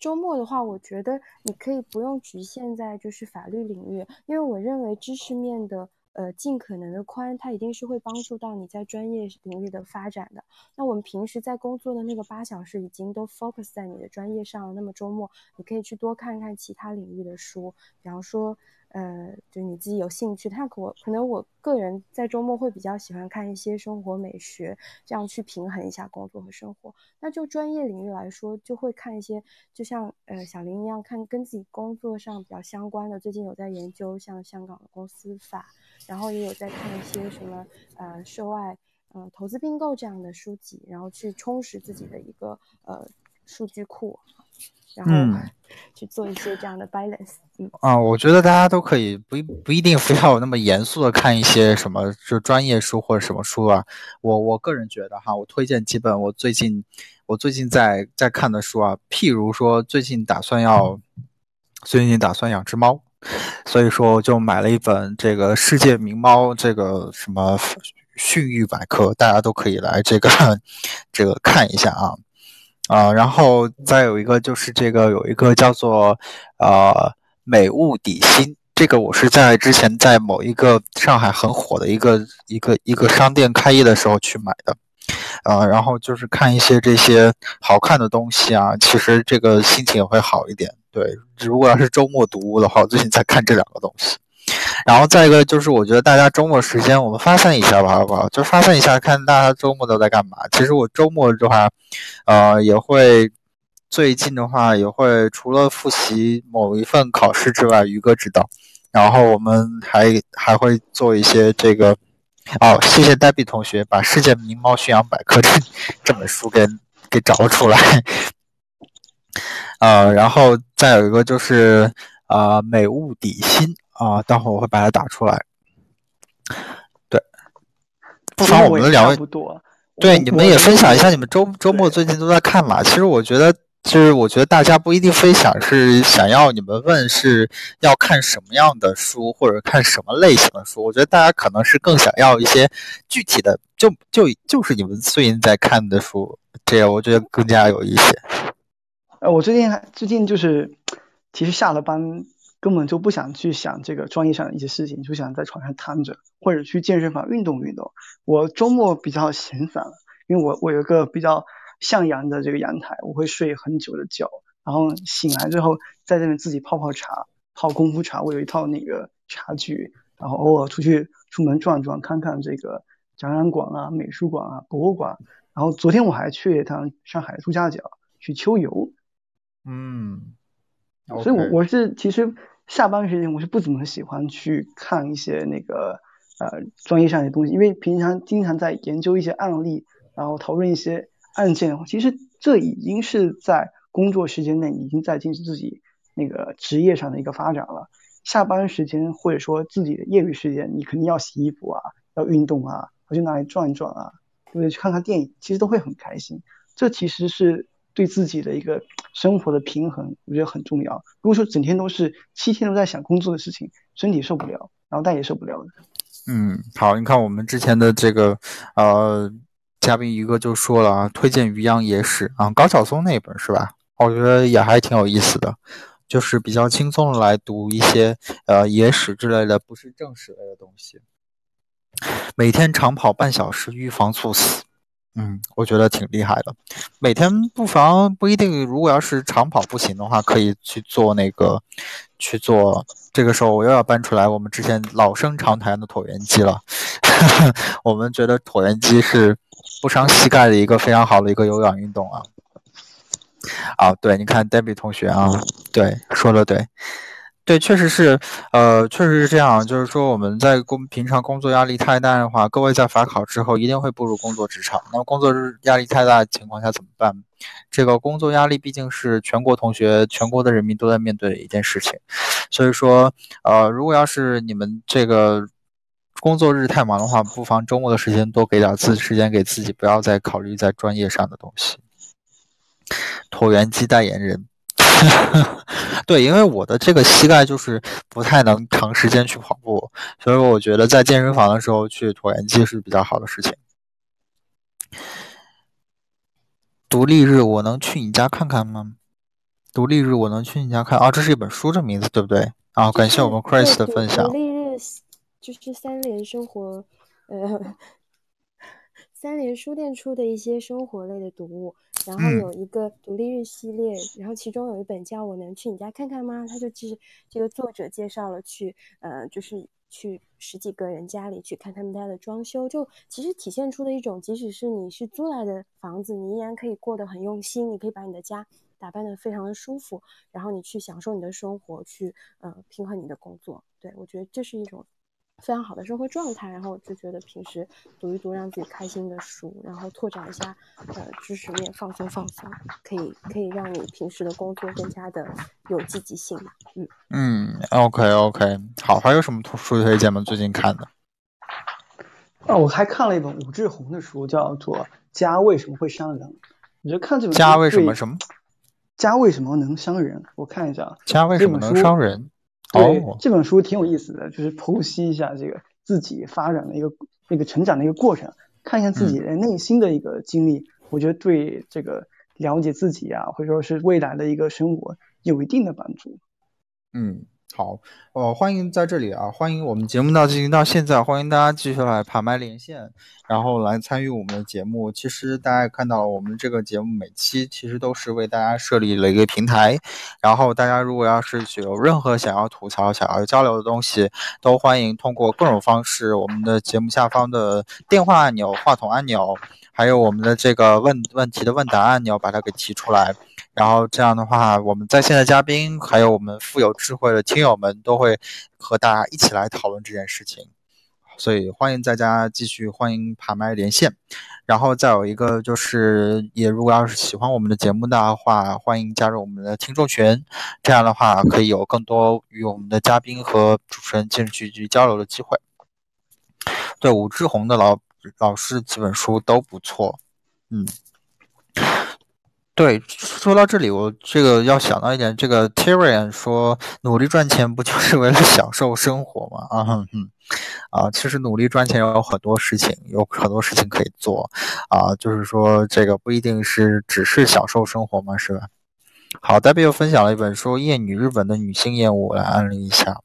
周末的话，我觉得你可以不用局限在就是法律领域，因为我认为知识面的呃尽可能的宽，它一定是会帮助到你在专业领域的发展的。那我们平时在工作的那个八小时已经都 focus 在你的专业上了，那么周末你可以去多看看其他领域的书，比方说。呃，就你自己有兴趣，他可我可能我个人在周末会比较喜欢看一些生活美学，这样去平衡一下工作和生活。那就专业领域来说，就会看一些，就像呃小林一样，看跟自己工作上比较相关的。最近有在研究像香港的公司法，然后也有在看一些什么呃涉外呃投资并购这样的书籍，然后去充实自己的一个呃数据库。然后去做一些这样的 balance，嗯啊，我觉得大家都可以不不一定非要那么严肃的看一些什么就专业书或者什么书啊。我我个人觉得哈，我推荐几本我最近我最近在在看的书啊，譬如说最近打算要最近打算养只猫，所以说就买了一本这个世界名猫这个什么训育百科，大家都可以来这个 <laughs> 这个看一下啊。啊，然后再有一个就是这个有一个叫做呃美物底薪，这个我是在之前在某一个上海很火的一个一个一个商店开业的时候去买的，呃，然后就是看一些这些好看的东西啊，其实这个心情也会好一点。对，如果要是周末读物的话，我最近在看这两个东西。然后再一个就是，我觉得大家周末时间我们发散一下吧，好不好？就发散一下，看大家周末都在干嘛。其实我周末的话，呃，也会最近的话也会除了复习某一份考试之外，于哥指导。然后我们还还会做一些这个，哦，谢谢黛比同学把《世界名猫驯养百科》这这本书给给找出来。<laughs> 呃，然后再有一个就是呃，美物底薪。啊，待会儿我会把它打出来。对，不妨我们两位，对你们也分享一下你们周周末最近都在看嘛？其实我觉得，就是我觉得大家不一定非想是想要你们问是要看什么样的书或者看什么类型的书。我觉得大家可能是更想要一些具体的，就就就是你们最近在看的书，这样我觉得更加有意思。呃，我最近还最近就是，其实下了班。根本就不想去想这个专业上的一些事情，就想在床上躺着，或者去健身房运动运动。我周末比较闲散了，因为我我有一个比较向阳的这个阳台，我会睡很久的觉，然后醒来之后在这边自己泡泡茶，泡功夫茶。我有一套那个茶具，然后偶尔出去出门转转，看看这个展览馆啊、美术馆啊、博物馆。然后昨天我还去一趟上海朱家角去秋游。嗯，所以我我是其实。下班时间我是不怎么喜欢去看一些那个呃专业上的东西，因为平常经常在研究一些案例，然后讨论一些案件的话，其实这已经是在工作时间内已经在进行自己那个职业上的一个发展了。下班时间或者说自己的业余时间，你肯定要洗衣服啊，要运动啊，要去哪里转一转啊，对不对？去看看电影，其实都会很开心。这其实是。对自己的一个生活的平衡，我觉得很重要。如果说整天都是七天都在想工作的事情，身体受不了，然后大家也受不了的。嗯，好，你看我们之前的这个呃嘉宾于哥就说了啊，推荐《渔阳野史》啊，高晓松那本是吧？我觉得也还挺有意思的，就是比较轻松的来读一些呃野史之类的，不是正史类的东西。每天长跑半小时，预防猝死。嗯，我觉得挺厉害的。每天不妨不一定，如果要是长跑不行的话，可以去做那个去做。这个时候我又要搬出来我们之前老生常谈的椭圆机了。<laughs> 我们觉得椭圆机是不伤膝盖的一个非常好的一个有氧运动啊。啊，对，你看 Debbie 同学啊，对，说的对。对，确实是，呃，确实是这样。就是说，我们在工平常工作压力太大的话，各位在法考之后一定会步入工作职场。那么，工作日压力太大的情况下怎么办？这个工作压力毕竟是全国同学、全国的人民都在面对的一件事情。所以说，呃，如果要是你们这个工作日太忙的话，不妨周末的时间多给点自时间给自己，不要再考虑在专业上的东西。椭圆机代言人。<laughs> 对，因为我的这个膝盖就是不太能长时间去跑步，所以我觉得在健身房的时候去椭圆机是比较好的事情。独立日，我能去你家看看吗？独立日，我能去你家看啊？这是一本书的名字，对不对？啊，感谢我们 Chris 的分享。独立日就是三联生活，呃。<laughs> 三联书店出的一些生活类的读物，然后有一个独立日系列，然后其中有一本叫《我能去你家看看吗》，他就其实这个作者介绍了去，呃，就是去十几个人家里去看他们家的装修，就其实体现出的一种，即使是你是租来的房子，你依然可以过得很用心，你可以把你的家打扮得非常的舒服，然后你去享受你的生活，去呃平衡你的工作，对我觉得这是一种。非常好的生活状态，然后我就觉得平时读一读让自己开心的书，然后拓展一下呃知识面，放松放松，可以可以让你平时的工作更加的有积极性嘛。嗯嗯，OK OK，好，还有什么书推荐吗？最近看的？啊，我还看了一本武志红的书，叫做《家为什么会伤人》。你觉得看这本书，家为什么什么？家为什么能伤人？我看一下，家为什么能伤人？对这本书挺有意思的，就是剖析一下这个自己发展的一个那个成长的一个过程，看一下自己的内心的一个经历，我觉得对这个了解自己啊，或者说是未来的一个生活有一定的帮助。嗯。好，呃，欢迎在这里啊，欢迎我们节目到进行到现在，欢迎大家继续来爬麦连线，然后来参与我们的节目。其实大家看到我们这个节目每期其实都是为大家设立了一个平台，然后大家如果要是有任何想要吐槽、想要交流的东西，都欢迎通过各种方式，我们的节目下方的电话按钮、话筒按钮，还有我们的这个问问题的问答按钮，把它给提出来。然后这样的话，我们在线的嘉宾，还有我们富有智慧的听友们，都会和大家一起来讨论这件事情。所以欢迎大家继续欢迎爬麦连线。然后再有一个就是，也如果要是喜欢我们的节目的话，欢迎加入我们的听众群。这样的话，可以有更多与我们的嘉宾和主持人近距离交流的机会。对武志红的老老师几本书都不错，嗯。对，说到这里，我这个要想到一点，这个 Tyrion 说，努力赚钱不就是为了享受生活吗？啊哼哼，啊，其实努力赚钱有很多事情，有很多事情可以做，啊，就是说这个不一定是只是享受生活嘛，是吧？好，代表又分享了一本书《厌女日本的女性厌恶》，来安利一下。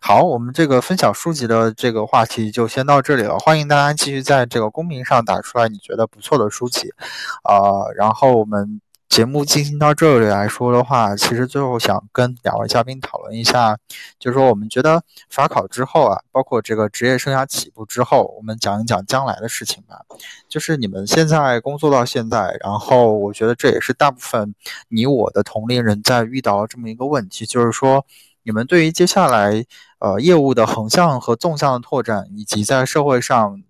好，我们这个分享书籍的这个话题就先到这里了。欢迎大家继续在这个公屏上打出来你觉得不错的书籍，啊，然后我们节目进行到这里来说的话，其实最后想跟两位嘉宾讨论一下，就是说我们觉得法考之后啊，包括这个职业生涯起步之后，我们讲一讲将来的事情吧。就是你们现在工作到现在，然后我觉得这也是大部分你我的同龄人在遇到这么一个问题，就是说。你们对于接下来，呃，业务的横向和纵向的拓展，以及在社会上，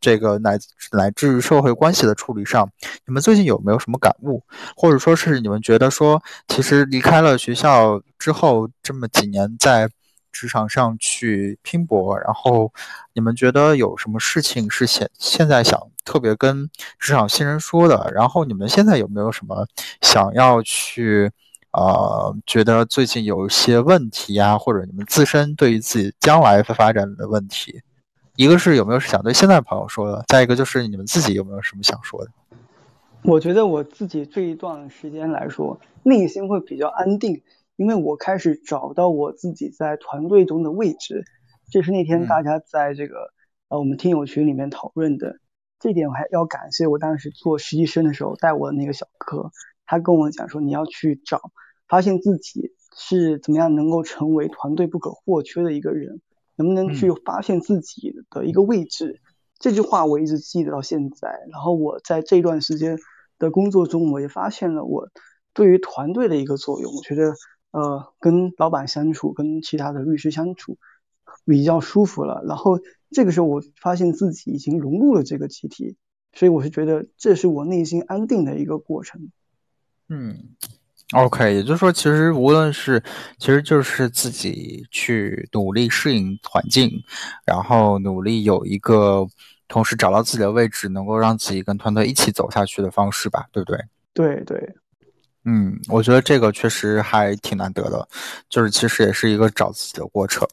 这个乃乃至社会关系的处理上，你们最近有没有什么感悟？或者说是你们觉得说，其实离开了学校之后这么几年，在职场上去拼搏，然后你们觉得有什么事情是现现在想特别跟职场新人说的？然后你们现在有没有什么想要去？呃，觉得最近有一些问题呀，或者你们自身对于自己将来发展的问题，一个是有没有想对现在朋友说的，再一个就是你们自己有没有什么想说的？我觉得我自己这一段时间来说，内心会比较安定，因为我开始找到我自己在团队中的位置。这是那天大家在这个呃我们听友群里面讨论的，这点我还要感谢我当时做实习生的时候带我的那个小哥，他跟我讲说你要去找，发现自己是怎么样能够成为团队不可或缺的一个人，能不能去发现自己的一个位置。这句话我一直记得到现在。然后我在这段时间的工作中，我也发现了我对于团队的一个作用。我觉得呃跟老板相处，跟其他的律师相处。比较舒服了，然后这个时候我发现自己已经融入了这个集体，所以我是觉得这是我内心安定的一个过程。嗯，OK，也就是说，其实无论是，其实就是自己去努力适应环境，然后努力有一个同时找到自己的位置，能够让自己跟团队一起走下去的方式吧，对不对？对对，嗯，我觉得这个确实还挺难得的，就是其实也是一个找自己的过程。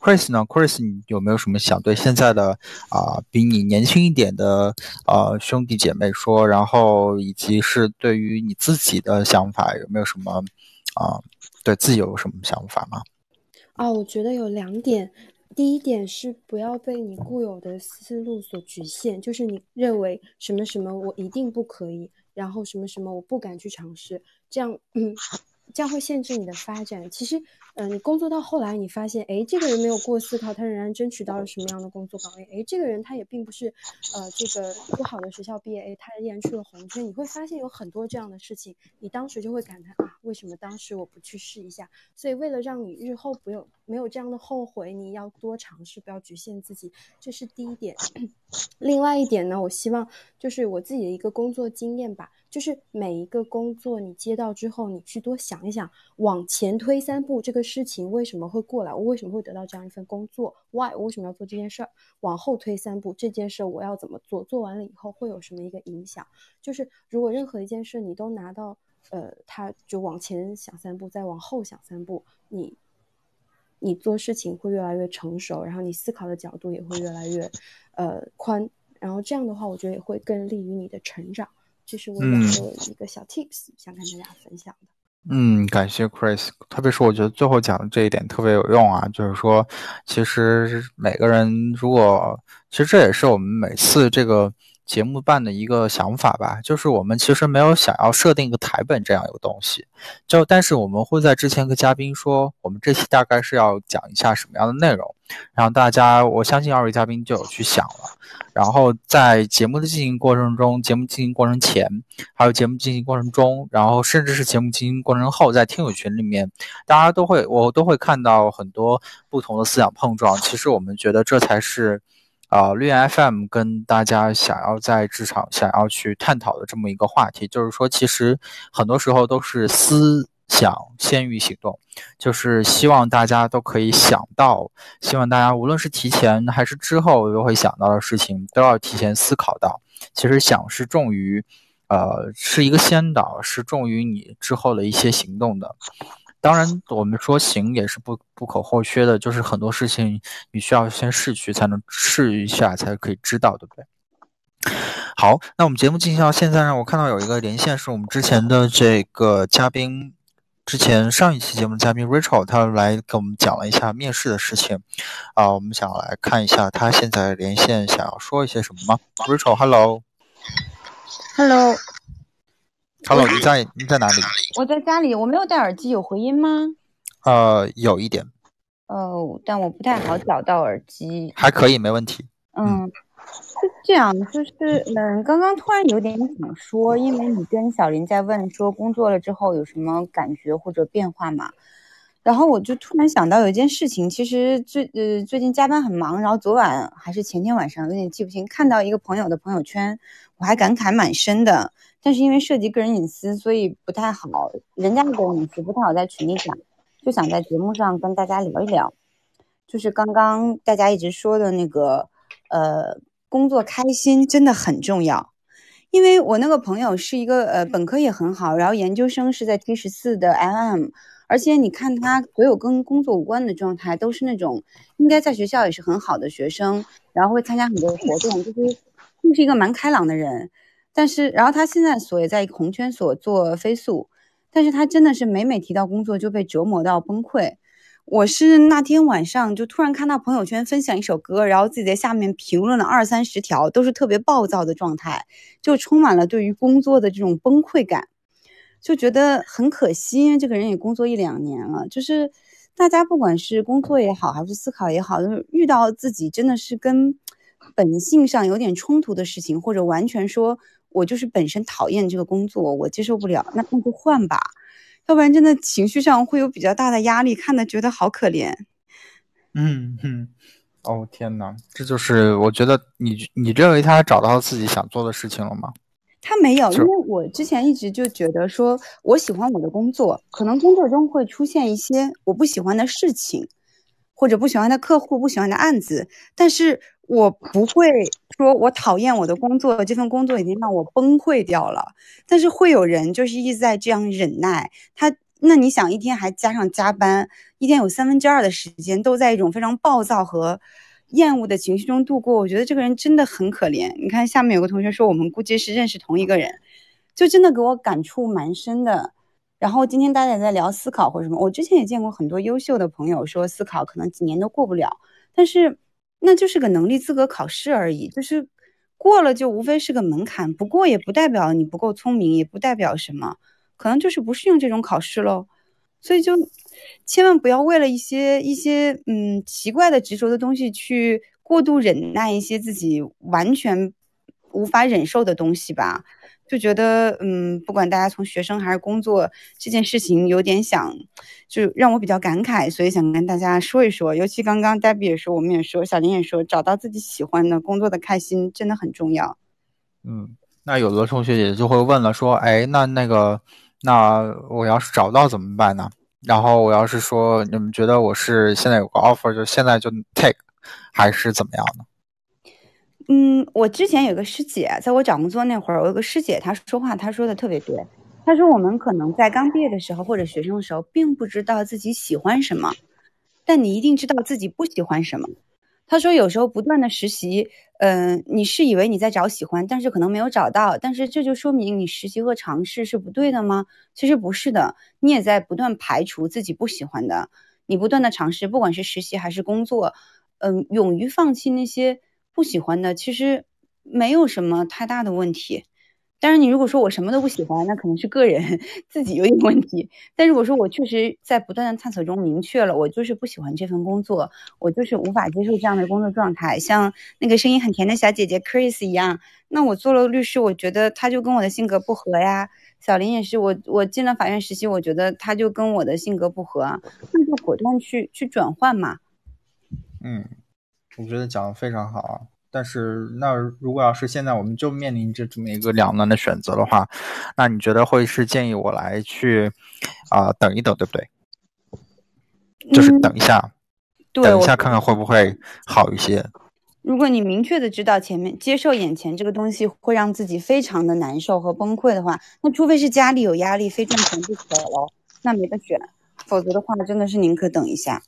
Chris 呢？Chris，你有没有什么想对现在的啊比你年轻一点的呃兄弟姐妹说？然后以及是对于你自己的想法，有没有什么啊对自己有什么想法吗？啊，我觉得有两点。第一点是不要被你固有的思路所局限，就是你认为什么什么我一定不可以，然后什么什么我不敢去尝试，这样嗯。这样会限制你的发展。其实，嗯，你工作到后来，你发现，哎，这个人没有过思考，他仍然争取到了什么样的工作岗位？哎，这个人他也并不是，呃，这个不好的学校毕业，哎，他依然去了红圈。你会发现有很多这样的事情，你当时就会感叹啊，为什么当时我不去试一下？所以，为了让你日后不有没有这样的后悔，你要多尝试，不要局限自己，这是第一点。<clears throat> 另外一点呢，我希望就是我自己的一个工作经验吧。就是每一个工作你接到之后，你去多想一想，往前推三步，这个事情为什么会过来？我为什么会得到这样一份工作？Why？我为什么要做这件事儿？往后推三步，这件事我要怎么做？做完了以后会有什么一个影响？就是如果任何一件事你都拿到，呃，他就往前想三步，再往后想三步，你你做事情会越来越成熟，然后你思考的角度也会越来越呃宽，然后这样的话，我觉得也会更利于你的成长。这是我两个一个小 tips，想跟大家分享的。嗯，感谢 Chris，特别是我觉得最后讲的这一点特别有用啊，就是说，其实每个人如果，其实这也是我们每次这个节目办的一个想法吧，就是我们其实没有想要设定一个台本这样一个东西，就但是我们会在之前跟嘉宾说，我们这期大概是要讲一下什么样的内容，然后大家我相信二位嘉宾就有去想了。然后在节目的进行过程中，节目进行过程前，还有节目进行过程中，然后甚至是节目进行过程后，在听友群里面，大家都会，我都会看到很多不同的思想碰撞。其实我们觉得这才是，啊，绿 FM 跟大家想要在职场想要去探讨的这么一个话题，就是说，其实很多时候都是思。想先于行动，就是希望大家都可以想到，希望大家无论是提前还是之后都会想到的事情，都要提前思考到。其实想是重于，呃，是一个先导，是重于你之后的一些行动的。当然，我们说行也是不不可或缺的，就是很多事情你需要先试去，才能试一下才可以知道，对不对？好，那我们节目进行到现在呢，我看到有一个连线是我们之前的这个嘉宾。之前上一期节目嘉宾 Rachel，他来给我们讲了一下面试的事情，啊，我们想来看一下他现在连线想要说一些什么吗？Rachel，Hello，Hello？Rachel，Hello，Hello，Hello，你在你在哪里？我在家里，我没有戴耳机，有回音吗？呃，有一点。哦，但我不太好找到耳机。还可以，没问题。嗯。是这样，就是嗯，刚刚突然有点想说，因为你跟小林在问说工作了之后有什么感觉或者变化嘛，然后我就突然想到有一件事情，其实最呃最近加班很忙，然后昨晚还是前天晚上有点记不清，看到一个朋友的朋友圈，我还感慨蛮深的，但是因为涉及个人隐私，所以不太好，人家的个人隐私不太好在群里讲，就想在节目上跟大家聊一聊，就是刚刚大家一直说的那个呃。工作开心真的很重要，因为我那个朋友是一个呃本科也很好，然后研究生是在 T 十四的 LM，而且你看他所有跟工作无关的状态，都是那种应该在学校也是很好的学生，然后会参加很多活动，就是就是一个蛮开朗的人。但是，然后他现在所也在红圈所做飞速，但是他真的是每每提到工作就被折磨到崩溃。我是那天晚上就突然看到朋友圈分享一首歌，然后自己在下面评论了二三十条，都是特别暴躁的状态，就充满了对于工作的这种崩溃感，就觉得很可惜，因为这个人也工作一两年了。就是大家不管是工作也好，还是思考也好，就是遇到自己真的是跟本性上有点冲突的事情，或者完全说我就是本身讨厌这个工作，我接受不了，那那就换吧。要不然真的情绪上会有比较大的压力，看的觉得好可怜。嗯哼，哦天哪，这就是我觉得你你认为他找到自己想做的事情了吗？他没有，因为我之前一直就觉得说我喜欢我的工作，可能工作中会出现一些我不喜欢的事情，或者不喜欢的客户、不喜欢的案子，但是我不会说我讨厌我的工作，这份工作已经让我崩溃掉了。但是会有人就是一直在这样忍耐，他那你想一天还加上加班，一天有三分之二的时间都在一种非常暴躁和厌恶的情绪中度过，我觉得这个人真的很可怜。你看下面有个同学说，我们估计是认识同一个人，就真的给我感触蛮深的。然后今天大家也在聊思考或者什么，我之前也见过很多优秀的朋友说思考可能几年都过不了，但是那就是个能力资格考试而已，就是。过了就无非是个门槛，不过也不代表你不够聪明，也不代表什么，可能就是不适应这种考试喽。所以就千万不要为了一些一些嗯奇怪的执着的东西去过度忍耐一些自己完全无法忍受的东西吧。就觉得，嗯，不管大家从学生还是工作这件事情，有点想，就让我比较感慨，所以想跟大家说一说。尤其刚刚黛比也说，我们也说，小林也说，找到自己喜欢的工作的开心真的很重要。嗯，那有的同学也就会问了，说，哎，那那个，那我要是找不到怎么办呢？然后我要是说，你们觉得我是现在有个 offer，就现在就 take，还是怎么样呢？嗯，我之前有个师姐，在我找工作那会儿，我有个师姐，她说话，她说的特别对。她说我们可能在刚毕业的时候或者学生的时候，并不知道自己喜欢什么，但你一定知道自己不喜欢什么。她说有时候不断的实习，嗯，你是以为你在找喜欢，但是可能没有找到，但是这就说明你实习和尝试是不对的吗？其实不是的，你也在不断排除自己不喜欢的，你不断的尝试，不管是实习还是工作，嗯，勇于放弃那些。不喜欢的其实没有什么太大的问题，但是你如果说我什么都不喜欢，那可能是个人 <laughs> 自己有点问题。但如果说我确实在不断的探索中明确了，我就是不喜欢这份工作，我就是无法接受这样的工作状态，像那个声音很甜的小姐姐 Chris 一样，那我做了律师，我觉得他就跟我的性格不合呀。小林也是，我我进了法院实习，我觉得他就跟我的性格不合，那就果断去去转换嘛。嗯。我觉得讲的非常好啊，但是那如果要是现在我们就面临着这么一个两难的选择的话，那你觉得会是建议我来去啊等一等，对不对？就是等一下，等一下看看会不会好一些。如果你明确的知道前面接受眼前这个东西会让自己非常的难受和崩溃的话，那除非是家里有压力，非赚钱不可了，那没得选，否则的话真的是宁可等一下。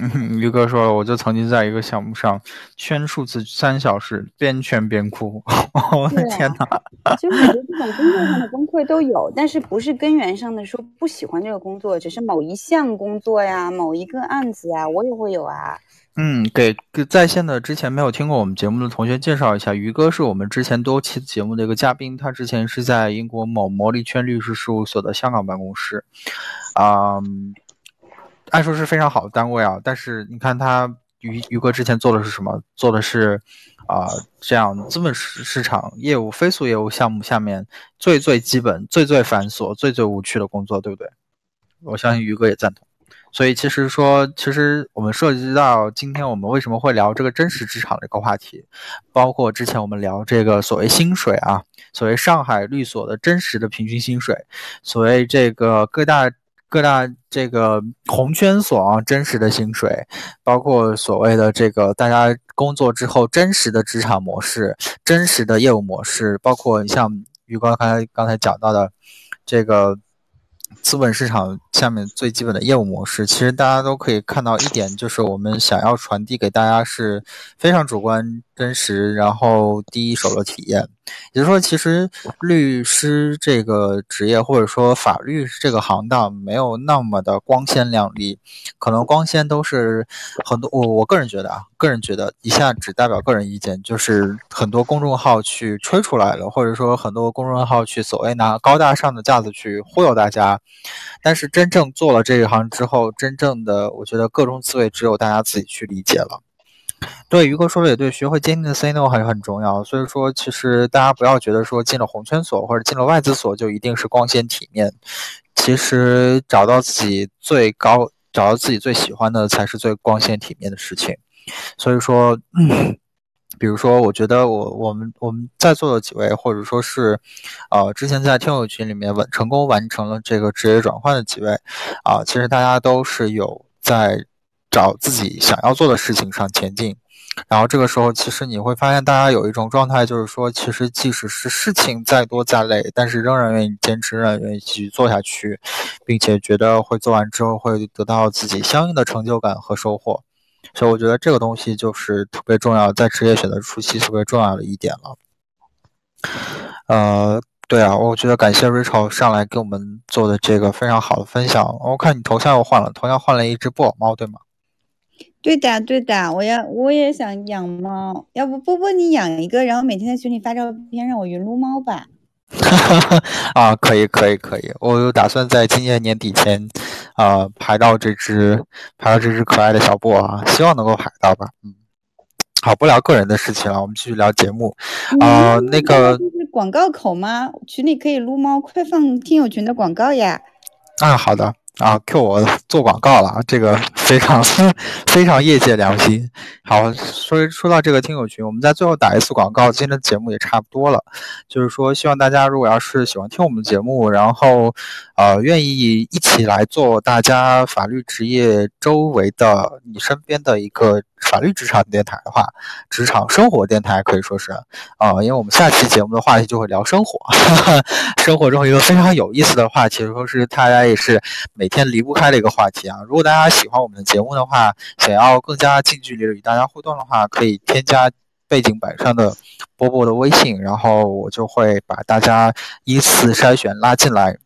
嗯，<laughs> 于哥说了，我就曾经在一个项目上圈数字三小时，边圈边哭。<laughs> 我的天哪！其实我觉得这种工作上的崩溃都有，但是不是根源上的说不喜欢这个工作，只是某一项工作呀、某一个案子呀，我也会有啊。嗯，给在线的之前没有听过我们节目的同学介绍一下，于哥是我们之前多期节目的一个嘉宾，他之前是在英国某魔力圈律师事务所的香港办公室，啊。按说是非常好的单位啊，但是你看他于于哥之前做的是什么？做的是，啊，这样资本市市场业务、飞速业务项目下面最最基本、最最繁琐、最最无趣的工作，对不对？我相信于哥也赞同。所以其实说，其实我们涉及到今天我们为什么会聊这个真实职场这个话题，包括之前我们聊这个所谓薪水啊，所谓上海律所的真实的平均薪水，所谓这个各大。各大这个红圈所啊，真实的薪水，包括所谓的这个大家工作之后真实的职场模式、真实的业务模式，包括像于光刚才刚才讲到的这个资本市场下面最基本的业务模式，其实大家都可以看到一点，就是我们想要传递给大家是非常主观、真实，然后第一手的体验。也就是说，其实律师这个职业，或者说法律这个行当，没有那么的光鲜亮丽。可能光鲜都是很多，我我个人觉得啊，个人觉得，以下只代表个人意见，就是很多公众号去吹出来了，或者说很多公众号去所谓拿高大上的架子去忽悠大家。但是真真正做了这一行之后，真正的我觉得各种滋味只有大家自己去理解了。对，于哥说的也对，学会坚定的 say no 还是很重要。所以说，其实大家不要觉得说进了红圈所或者进了外资所就一定是光鲜体面。其实找到自己最高、找到自己最喜欢的才是最光鲜体面的事情。所以说，嗯、比如说，我觉得我我们我们在座的几位，或者说是，呃，之前在听友群里面完成功完成了这个职业转换的几位，啊，其实大家都是有在。找自己想要做的事情上前进，然后这个时候，其实你会发现，大家有一种状态，就是说，其实即使是事情再多再累，但是仍然愿意坚持，仍然愿意继续做下去，并且觉得会做完之后会得到自己相应的成就感和收获。所以，我觉得这个东西就是特别重要，在职业选择初期特别重要的一点了。呃，对啊，我觉得感谢 Rachel 上来给我们做的这个非常好的分享。我看你头像又换了，头像换了一只布偶猫，对吗？对的，对的，我要我也想养猫，要不波波你养一个，然后每天在群里发照片，让我云撸猫吧。<laughs> 啊，可以，可以，可以，我有打算在今年年底前，啊，排到这只，排到这只可爱的小布啊，希望能够排到吧。嗯，好，不聊个人的事情了，我们继续聊节目。啊，那个是广告口吗？群里可以撸猫，快放听友群的广告呀。啊，好的。啊，Q 我做广告了啊，这个 <laughs> 非常 <laughs> 非常业界良心。好，说说到这个听友群，我们在最后打一次广告，今天的节目也差不多了。就是说，希望大家如果要是喜欢听我们的节目，然后呃愿意一起来做大家法律职业周围的你身边的一个。法律职场电台的话，职场生活电台可以说是啊，因为我们下期节目的话题就会聊生活，<laughs> 生活中一个非常有意思的话题，说是大家也是每天离不开的一个话题啊。如果大家喜欢我们的节目的话，想要更加近距离的与大家互动的话，可以添加背景板上的波波的微信，然后我就会把大家依次筛选拉进来，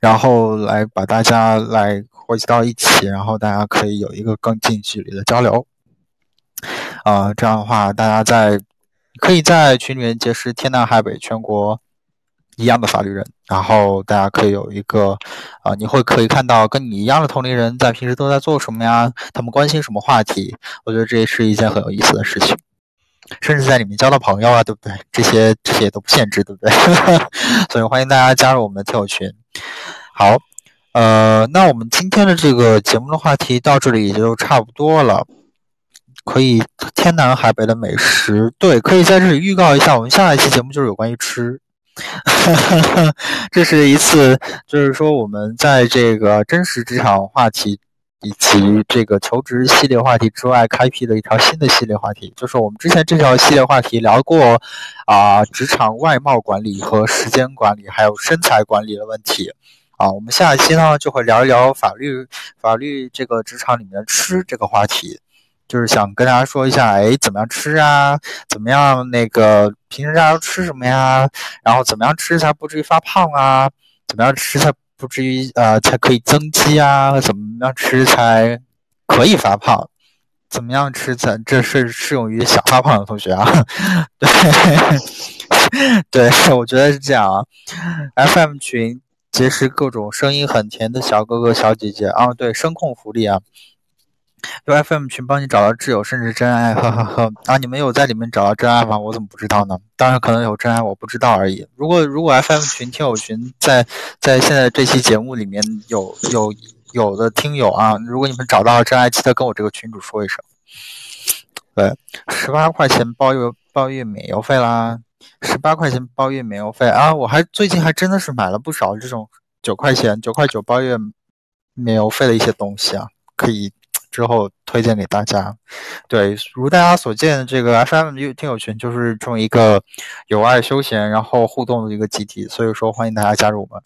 然后来把大家来。汇集到一起，然后大家可以有一个更近距离的交流，啊，这样的话，大家在可以在群里面结识天南海北、全国一样的法律人，然后大家可以有一个，啊，你会可以看到跟你一样的同龄人在平时都在做什么呀？他们关心什么话题？我觉得这也是一件很有意思的事情，甚至在里面交到朋友啊，对不对？这些这些都不限制，对不对？<laughs> 所以欢迎大家加入我们的听友群。好。呃，那我们今天的这个节目的话题到这里也就差不多了。可以天南海北的美食，对，可以在这里预告一下，我们下一期节目就是有关于吃。<laughs> 这是一次，就是说我们在这个真实职场话题以及这个求职系列话题之外，开辟了一条新的系列话题，就是我们之前这条系列话题聊过啊，职场外貌管理和时间管理，还有身材管理的问题。啊，我们下一期呢就会聊一聊法律，法律这个职场里面吃这个话题，就是想跟大家说一下，哎，怎么样吃啊？怎么样那个平时大家都吃什么呀？然后怎么样吃才不至于发胖啊？怎么样吃才不至于呃才可以增肌啊？怎么样吃才可以发胖？怎么样吃才这是适用于想发胖的同学啊？<laughs> 对，<laughs> 对，我觉得是这样啊，FM 群。结识各种声音很甜的小哥哥小姐姐啊！对，声控福利啊，用 FM 群帮你找到挚友，甚至真爱，呵呵呵啊！你们有在里面找到真爱吗？我怎么不知道呢？当然可能有真爱，我不知道而已。如果如果 FM 群听友群在在现在这期节目里面有有有的听友啊，如果你们找到了真爱，记得跟我这个群主说一声。对，十八块钱包邮包月免邮费啦。十八块钱包月免邮费啊！我还最近还真的是买了不少这种九块钱、九块九包月免邮费的一些东西啊，可以之后推荐给大家。对，如大家所见，这个 FM 听友群就是这么一个有爱休闲然后互动的一个集体，所以说欢迎大家加入我们。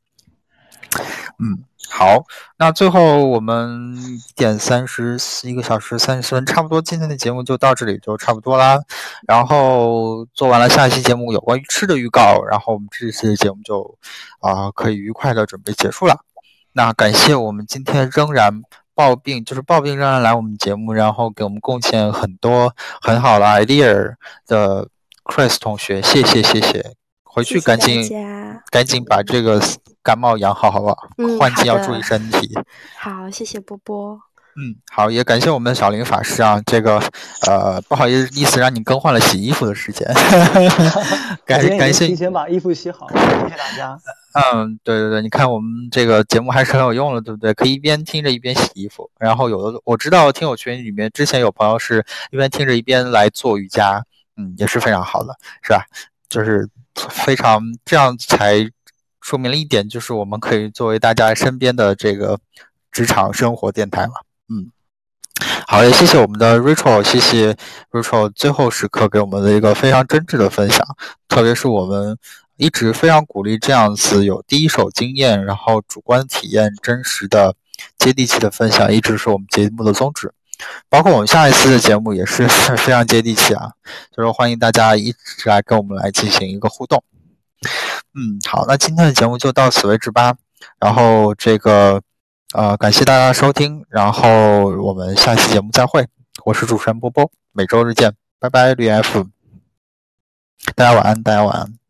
嗯，好，那最后我们一点三十一个小时三十分，差不多今天的节目就到这里就差不多啦。然后做完了下一期节目有关于吃的预告，然后我们这期的节目就啊可以愉快的准备结束了。那感谢我们今天仍然抱病，就是抱病仍然来我们节目，然后给我们贡献很多很好的 idea 的 Chris 同学，谢谢谢谢，回去赶紧赶紧把这个。感冒养好，好不好？嗯，换季要注意身体。好，谢谢波波。嗯，好，也感谢我们的小林法师啊，这个呃，不好意思，意思让你更换了洗衣服的时间。<laughs> 感感谢提前把衣服洗好，谢谢大家。嗯，对对对，你看我们这个节目还是很有用的，对不对？可以一边听着一边洗衣服，然后有的我知道听友群里面之前有朋友是一边听着一边来做瑜伽，嗯，也是非常好的，是吧？就是非常这样才。说明了一点，就是我们可以作为大家身边的这个职场生活电台嘛。嗯，好，也谢谢我们的 Rachel，谢谢 Rachel 最后时刻给我们的一个非常真挚的分享。特别是我们一直非常鼓励这样子有第一手经验，然后主观体验真实的、接地气的分享，一直是我们节目的宗旨。包括我们下一次的节目也是 <laughs> 非常接地气啊，就是欢迎大家一直来跟我们来进行一个互动。嗯，好，那今天的节目就到此为止吧。然后这个，呃，感谢大家收听，然后我们下期节目再会。我是主持人波波，每周日见，拜拜，绿 F。大家晚安，大家晚安。